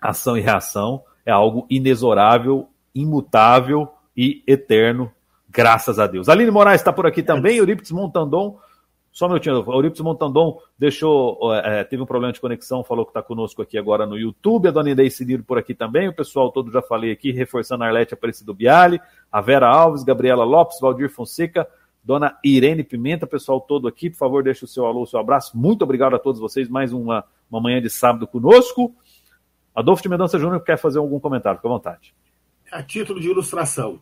Speaker 2: ação e reação, é algo inexorável, imutável e eterno, graças a Deus. Aline Moraes está por aqui também, Eurípides Montandon só um minutinho, Eurípides Montandon deixou, é, teve um problema de conexão, falou que está conosco aqui agora no YouTube, a dona Inês Cirilo por aqui também, o pessoal todo já falei aqui, reforçando a Arlete Aparecido Biali, a Vera Alves, Gabriela Lopes, Valdir Fonseca, dona Irene Pimenta, pessoal todo aqui, por favor, deixe o seu alô, o seu abraço, muito obrigado a todos vocês, mais uma, uma manhã de sábado conosco. Adolfo de Medança Júnior quer fazer algum comentário, fique à vontade.
Speaker 5: A título de ilustração,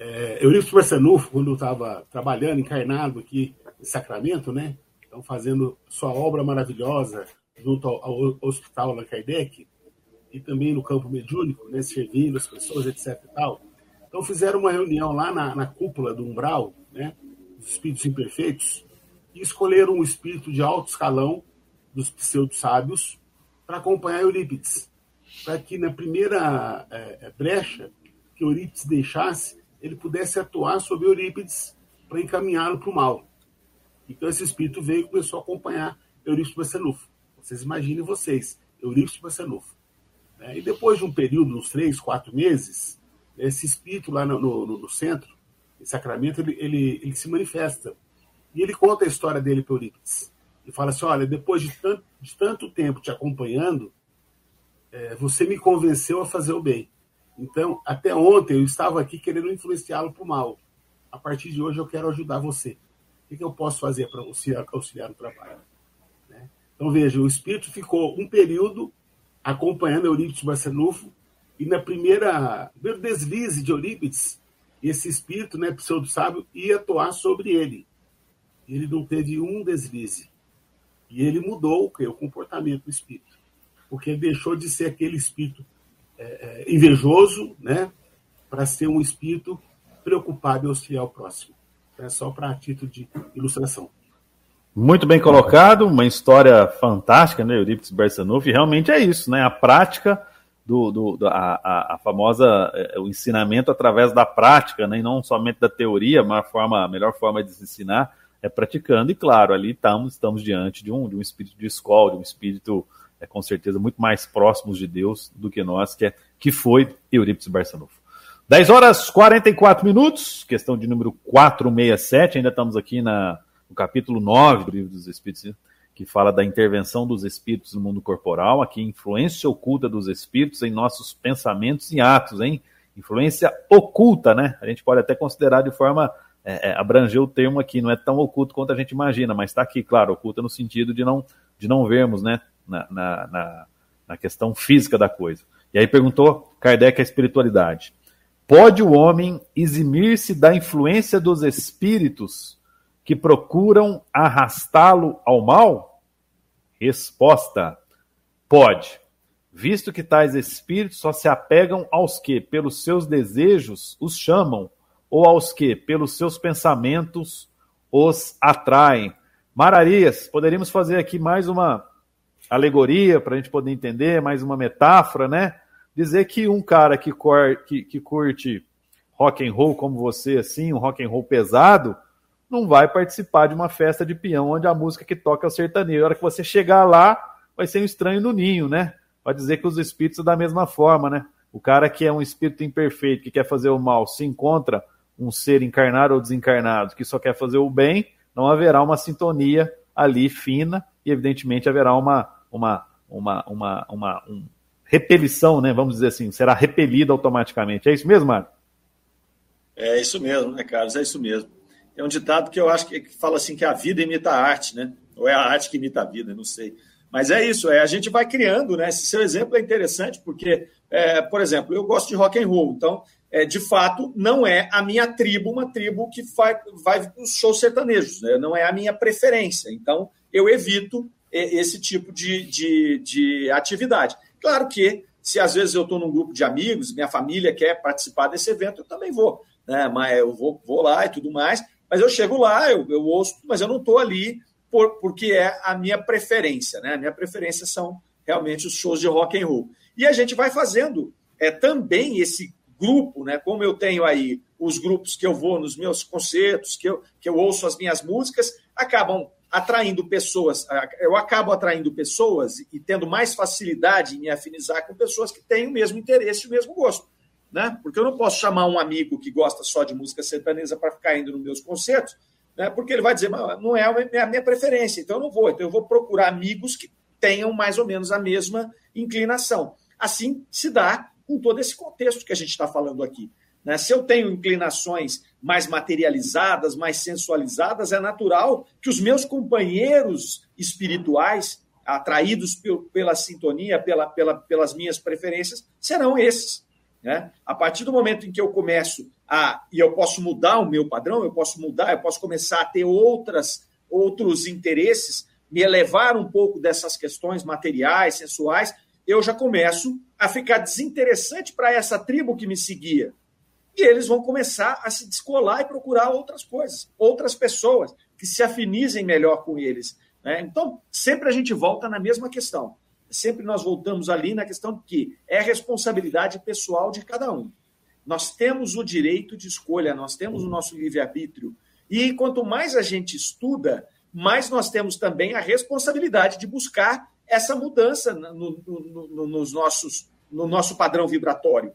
Speaker 5: é, Eurípides Barçanufo, quando estava trabalhando, encarnado aqui Sacramento, né? Estão fazendo sua obra maravilhosa junto ao, ao Hospital Allan Kardec e também no campo mediúnico, né? Servindo as pessoas, etc. E tal. Então fizeram uma reunião lá na, na cúpula do umbral, né? Os espíritos imperfeitos e escolheram um espírito de alto escalão dos pseudo-sábios para acompanhar Eurípides, para que na primeira é, é, brecha que Eurípides deixasse, ele pudesse atuar sobre Eurípides para encaminhá-lo para o mal. Então esse espírito veio e começou a acompanhar Eurípides Barçanufo. Vocês imaginem vocês, Eurípides Barçanufo. É, e depois de um período, uns três, quatro meses, esse espírito lá no, no, no centro, Sacramento, ele, ele, ele, se manifesta. E ele conta a história dele para Eurípides. E fala assim, olha, depois de tanto, de tanto tempo te acompanhando, é, você me convenceu a fazer o bem. Então, até ontem eu estava aqui querendo influenciá-lo para o mal. A partir de hoje eu quero ajudar você o que eu posso fazer para auxiliar, auxiliar no trabalho? Né? Então, veja, o espírito ficou um período acompanhando Eurípides Barçanufo, e na primeira primeiro deslize de Eurípides, esse espírito, né, pseudo-sábio, ia atuar sobre ele. Ele não teve um deslize. E ele mudou o, o comportamento do espírito. Porque ele deixou de ser aquele espírito é, é, invejoso, né, para ser um espírito preocupado em auxiliar o próximo. É só para título de ilustração.
Speaker 2: Muito bem colocado, uma história fantástica, né, Eurípides e realmente é isso, né, a prática do, do, do a, a, a, famosa, é, o ensinamento através da prática, né, e não somente da teoria, mas a, forma, a melhor forma de se ensinar é praticando, e claro, ali estamos, estamos diante de um, de um espírito de escola, de um espírito, é, com certeza, muito mais próximos de Deus do que nós, que, é, que foi Eurípides Barçanufo. 10 horas 44 minutos, questão de número 467, ainda estamos aqui na, no capítulo 9 do Livro dos Espíritos, que fala da intervenção dos espíritos no mundo corporal, aqui influência oculta dos espíritos em nossos pensamentos e atos, hein? Influência oculta, né? A gente pode até considerar de forma é, é, abranger o termo aqui, não é tão oculto quanto a gente imagina, mas está aqui, claro, oculta no sentido de não, de não vermos, né, na, na, na, na questão física da coisa. E aí perguntou Kardec a espiritualidade. Pode o homem eximir-se da influência dos espíritos que procuram arrastá-lo ao mal? Resposta: pode, visto que tais espíritos só se apegam aos que, pelos seus desejos, os chamam, ou aos que, pelos seus pensamentos, os atraem. Mararias, poderíamos fazer aqui mais uma alegoria para a gente poder entender, mais uma metáfora, né? dizer que um cara que, cor, que, que curte rock and roll como você, assim, um rock and roll pesado, não vai participar de uma festa de peão onde a música que toca é o sertanejo. A hora que você chegar lá, vai ser um estranho no ninho, né? Vai dizer que os espíritos são da mesma forma, né? O cara que é um espírito imperfeito, que quer fazer o mal, se encontra um ser encarnado ou desencarnado que só quer fazer o bem, não haverá uma sintonia ali fina e, evidentemente, haverá uma, uma, uma, uma, uma um, repelição, né? Vamos dizer assim, será repelido automaticamente. É isso mesmo, Mário?
Speaker 3: É isso mesmo, né, Carlos? É isso mesmo. É um ditado que eu acho que fala assim que a vida imita a arte, né? Ou é a arte que imita a vida, não sei. Mas é isso, é a gente vai criando, né? Esse seu exemplo é interessante porque, é, por exemplo, eu gosto de rock and roll, então, é, de fato, não é a minha tribo, uma tribo que vai, vai para os shows sertanejos, né? não é a minha preferência. Então, eu evito esse tipo de, de, de atividade. Claro que, se às vezes eu estou num grupo de amigos, minha família quer participar desse evento, eu também vou, né? Mas eu vou, vou lá e tudo mais, mas eu chego lá, eu, eu ouço, mas eu não estou ali por, porque é a minha preferência, né? A minha preferência são realmente os shows de rock and roll. E a gente vai fazendo é, também esse grupo, né? Como eu tenho aí os grupos que eu vou nos meus concertos, que eu, que eu ouço as minhas músicas, acabam atraindo pessoas, eu acabo atraindo pessoas e tendo mais facilidade em me afinizar com pessoas que têm o mesmo interesse o mesmo gosto. Né? Porque eu não posso chamar um amigo que gosta só de música sertaneja para ficar indo nos meus concertos, né? porque ele vai dizer, não é a minha preferência, então eu não vou. Então eu vou procurar amigos que tenham mais ou menos a mesma inclinação. Assim se dá com todo esse contexto que a gente está falando aqui. Né? Se eu tenho inclinações mais materializadas, mais sensualizadas, é natural que os meus companheiros espirituais, atraídos pela sintonia, pela, pela, pelas minhas preferências, serão esses. Né? A partir do momento em que eu começo a. e eu posso mudar o meu padrão, eu posso mudar, eu posso começar a ter outras, outros interesses, me elevar um pouco dessas questões materiais, sensuais, eu já começo a ficar desinteressante para essa tribo que me seguia e eles vão começar a se descolar e procurar outras coisas, outras pessoas que se afinizem melhor com eles. Né? Então, sempre a gente volta na mesma questão. Sempre nós voltamos ali na questão de que é responsabilidade pessoal de cada um. Nós temos o direito de escolha, nós temos o nosso livre-arbítrio. E quanto mais a gente estuda, mais nós temos também a responsabilidade de buscar essa mudança no, no, no, nos nossos, no nosso padrão vibratório.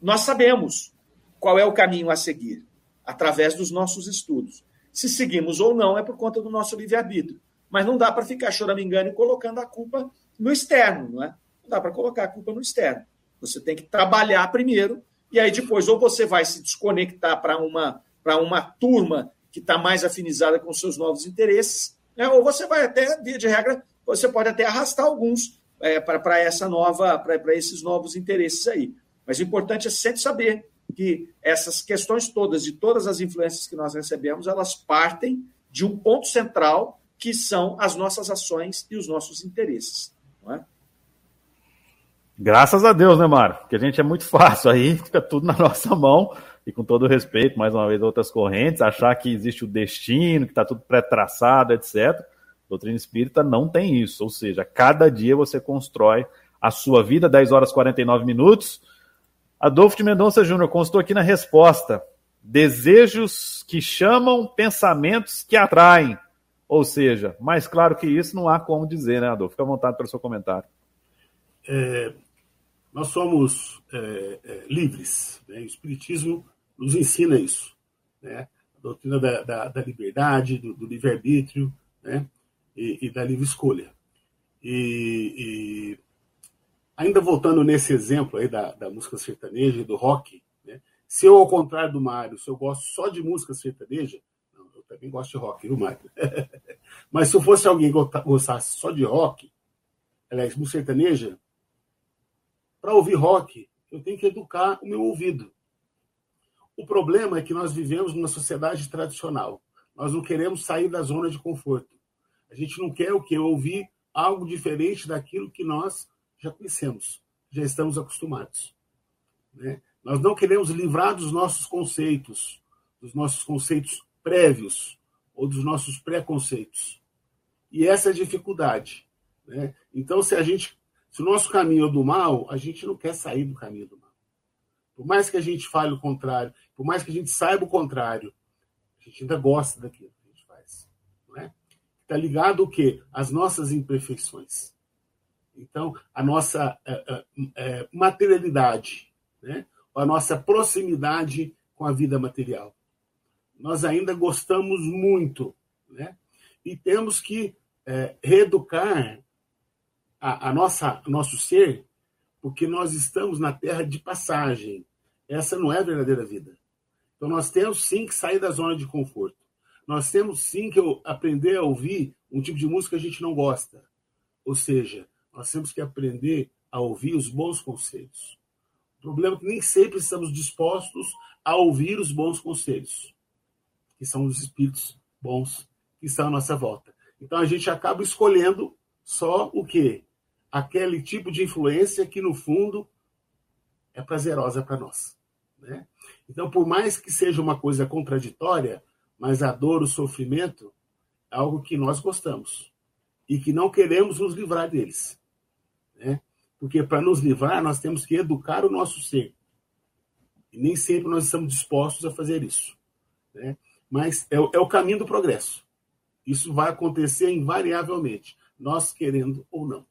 Speaker 3: Nós sabemos, qual é o caminho a seguir? Através dos nossos estudos. Se seguimos ou não é por conta do nosso livre-arbítrio. Mas não dá para ficar choramingando e colocando a culpa no externo, não é? Não dá para colocar a culpa no externo. Você tem que trabalhar primeiro, e aí depois, ou você vai se desconectar para uma, uma turma que está mais afinizada com seus novos interesses, né? ou você vai até, via de regra, você pode até arrastar alguns é, para essa nova, para esses novos interesses aí. Mas o importante é sempre saber que essas questões todas, de todas as influências que nós recebemos, elas partem de um ponto central, que são as nossas ações e os nossos interesses.
Speaker 2: Graças a Deus, né, Mário? Porque a gente é muito fácil aí, fica tudo na nossa mão, e com todo respeito, mais uma vez, outras correntes, achar que existe o destino, que está tudo pré-traçado, etc. Doutrina espírita não tem isso, ou seja, cada dia você constrói a sua vida, 10 horas e 49 minutos, Adolfo de Mendonça Júnior constou aqui na resposta: desejos que chamam, pensamentos que atraem. Ou seja, mais claro que isso não há como dizer, né, Adolfo? Fica à vontade para o seu comentário.
Speaker 5: É, nós somos é, é, livres. Né? O Espiritismo nos ensina isso. Né? A doutrina da, da, da liberdade, do, do livre-arbítrio né? E, e, da livre escolha. E, ainda voltando nesse exemplo aí da, da música sertaneja e do rock, né? se eu, ao contrário do Mário, se eu gosto só de música sertaneja, não, eu também gosto de rock, viu, Mário? Mas se eu fosse alguém que gostasse só de rock, aliás, música sertaneja, para ouvir rock, eu tenho que educar o meu ouvido. O problema é que nós vivemos numa sociedade tradicional. Nós não queremos sair da zona de conforto. A gente não quer o quê? Ouvir algo diferente daquilo que nós já conhecemos, já estamos acostumados. Né? Nós não queremos livrar dos nossos conceitos, dos nossos conceitos prévios ou dos nossos preconceitos. E essa é a dificuldade. Né? Então, se a gente, se o nosso caminho é do mal, a gente não quer sair do caminho do mal. Por mais que a gente fale o contrário, por mais que a gente saiba o contrário, a gente ainda gosta daquilo que a gente faz. Está é? Tá ligado o quê? As nossas imperfeições. Então, a nossa é, é, é, materialidade, né? a nossa proximidade com a vida material. Nós ainda gostamos muito, né? e temos que é, reeducar a, a nossa nosso ser, porque nós estamos na terra de passagem. Essa não é a verdadeira vida. Então nós temos sim que sair da zona de conforto. Nós temos sim que aprender a ouvir um tipo de música que a gente não gosta. Ou seja, nós temos que aprender a ouvir os bons conselhos. O problema é que nem sempre estamos dispostos a ouvir os bons conselhos, que são os espíritos bons que estão à nossa volta. Então a gente acaba escolhendo só o quê? Aquele tipo de influência que, no fundo, é prazerosa para nós. Né? Então, por mais que seja uma coisa contraditória, mas a dor, o sofrimento, é algo que nós gostamos e que não queremos nos livrar deles. Né? Porque para nos livrar, nós temos que educar o nosso ser. E nem sempre nós estamos dispostos a fazer isso. Né? Mas é, é o caminho do progresso. Isso vai acontecer invariavelmente, nós querendo ou não.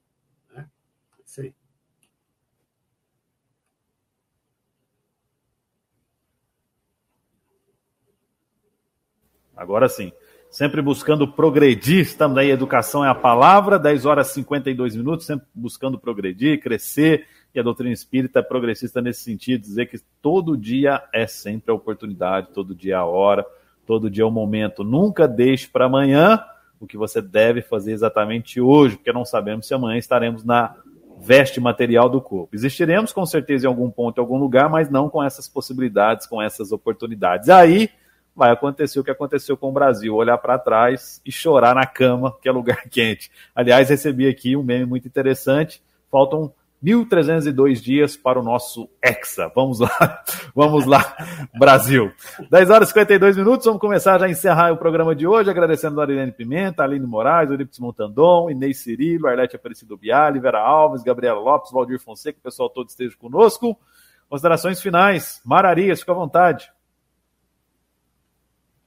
Speaker 2: Agora sim. Sempre buscando progredir, estamos aí, educação é a palavra, 10 horas e 52 minutos, sempre buscando progredir, crescer, e a doutrina espírita é progressista nesse sentido, dizer que todo dia é sempre a oportunidade, todo dia é a hora, todo dia é o momento. Nunca deixe para amanhã o que você deve fazer exatamente hoje, porque não sabemos se amanhã estaremos na veste material do corpo. Existiremos com certeza em algum ponto, em algum lugar, mas não com essas possibilidades, com essas oportunidades. Aí vai acontecer o que aconteceu com o Brasil, olhar para trás e chorar na cama, que é lugar quente. Aliás, recebi aqui um meme muito interessante. Faltam 1.302 dias para o nosso Hexa. Vamos lá, vamos lá, Brasil. 10 horas e 52 minutos, vamos começar já a encerrar o programa de hoje, agradecendo a Arilene Pimenta, Aline Moraes, Eurípides Montandon, Inês Cirilo, Arlete Aparecido Biali, Vera Alves, Gabriela Lopes, Valdir Fonseca, o pessoal todo esteja conosco. Considerações finais. Mararias, fica à vontade.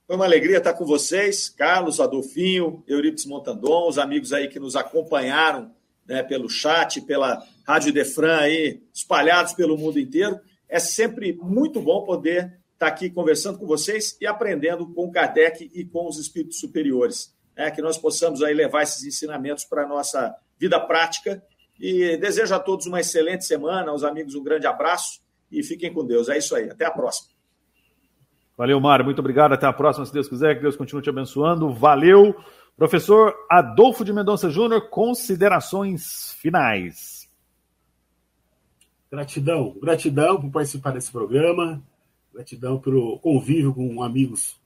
Speaker 3: Foi uma alegria estar com vocês, Carlos, Adolfinho, Eurípides Montandon, os amigos aí que nos acompanharam né, pelo chat, pela Rádio Defran aí, espalhados pelo mundo inteiro. É sempre muito bom poder estar aqui conversando com vocês e aprendendo com o Kardec e com os espíritos superiores. Né, que nós possamos aí levar esses ensinamentos para a nossa vida prática. E desejo a todos uma excelente semana, aos amigos um grande abraço e fiquem com Deus. É isso aí. Até a próxima.
Speaker 2: Valeu, Mário. Muito obrigado. Até a próxima, se Deus quiser. Que Deus continue te abençoando. Valeu. Professor Adolfo de Mendonça Júnior, considerações finais.
Speaker 5: Gratidão. Gratidão por participar desse programa. Gratidão pelo convívio com amigos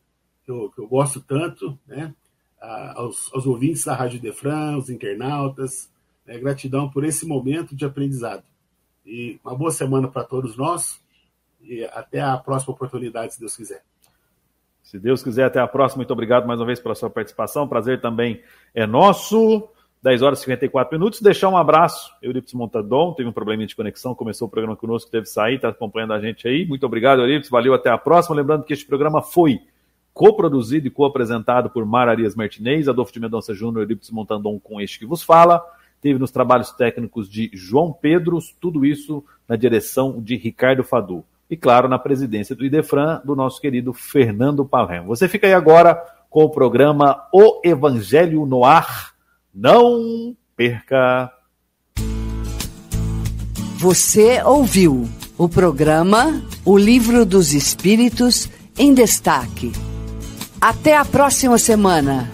Speaker 5: que eu, que eu gosto tanto, né? aos, aos, ouvintes da Rádio Defran, os internautas. Né? Gratidão por esse momento de aprendizado. E uma boa semana para todos nós e até a próxima oportunidade, se Deus quiser.
Speaker 2: Se Deus quiser, até a próxima. Muito obrigado mais uma vez pela sua participação. Prazer também é nosso. 10 horas e 54 minutos. Deixar um abraço. Eurípides Montadon, teve um probleminha de conexão, começou o programa conosco, teve que sair, está acompanhando a gente aí. Muito obrigado, Eurípides. Valeu, até a próxima. Lembrando que este programa foi coproduzido e co-apresentado por Mara Arias Martinez, Adolfo de Mendonça Júnior, Eurípides Montandon com este que vos fala. Teve nos trabalhos técnicos de João Pedro, tudo isso na direção de Ricardo Fadu e, claro, na presidência do Idefran, do nosso querido Fernando Palermo. Você fica aí agora com o programa O Evangelho no Ar. Não perca!
Speaker 1: Você ouviu o programa O Livro dos Espíritos em Destaque. Até a próxima semana.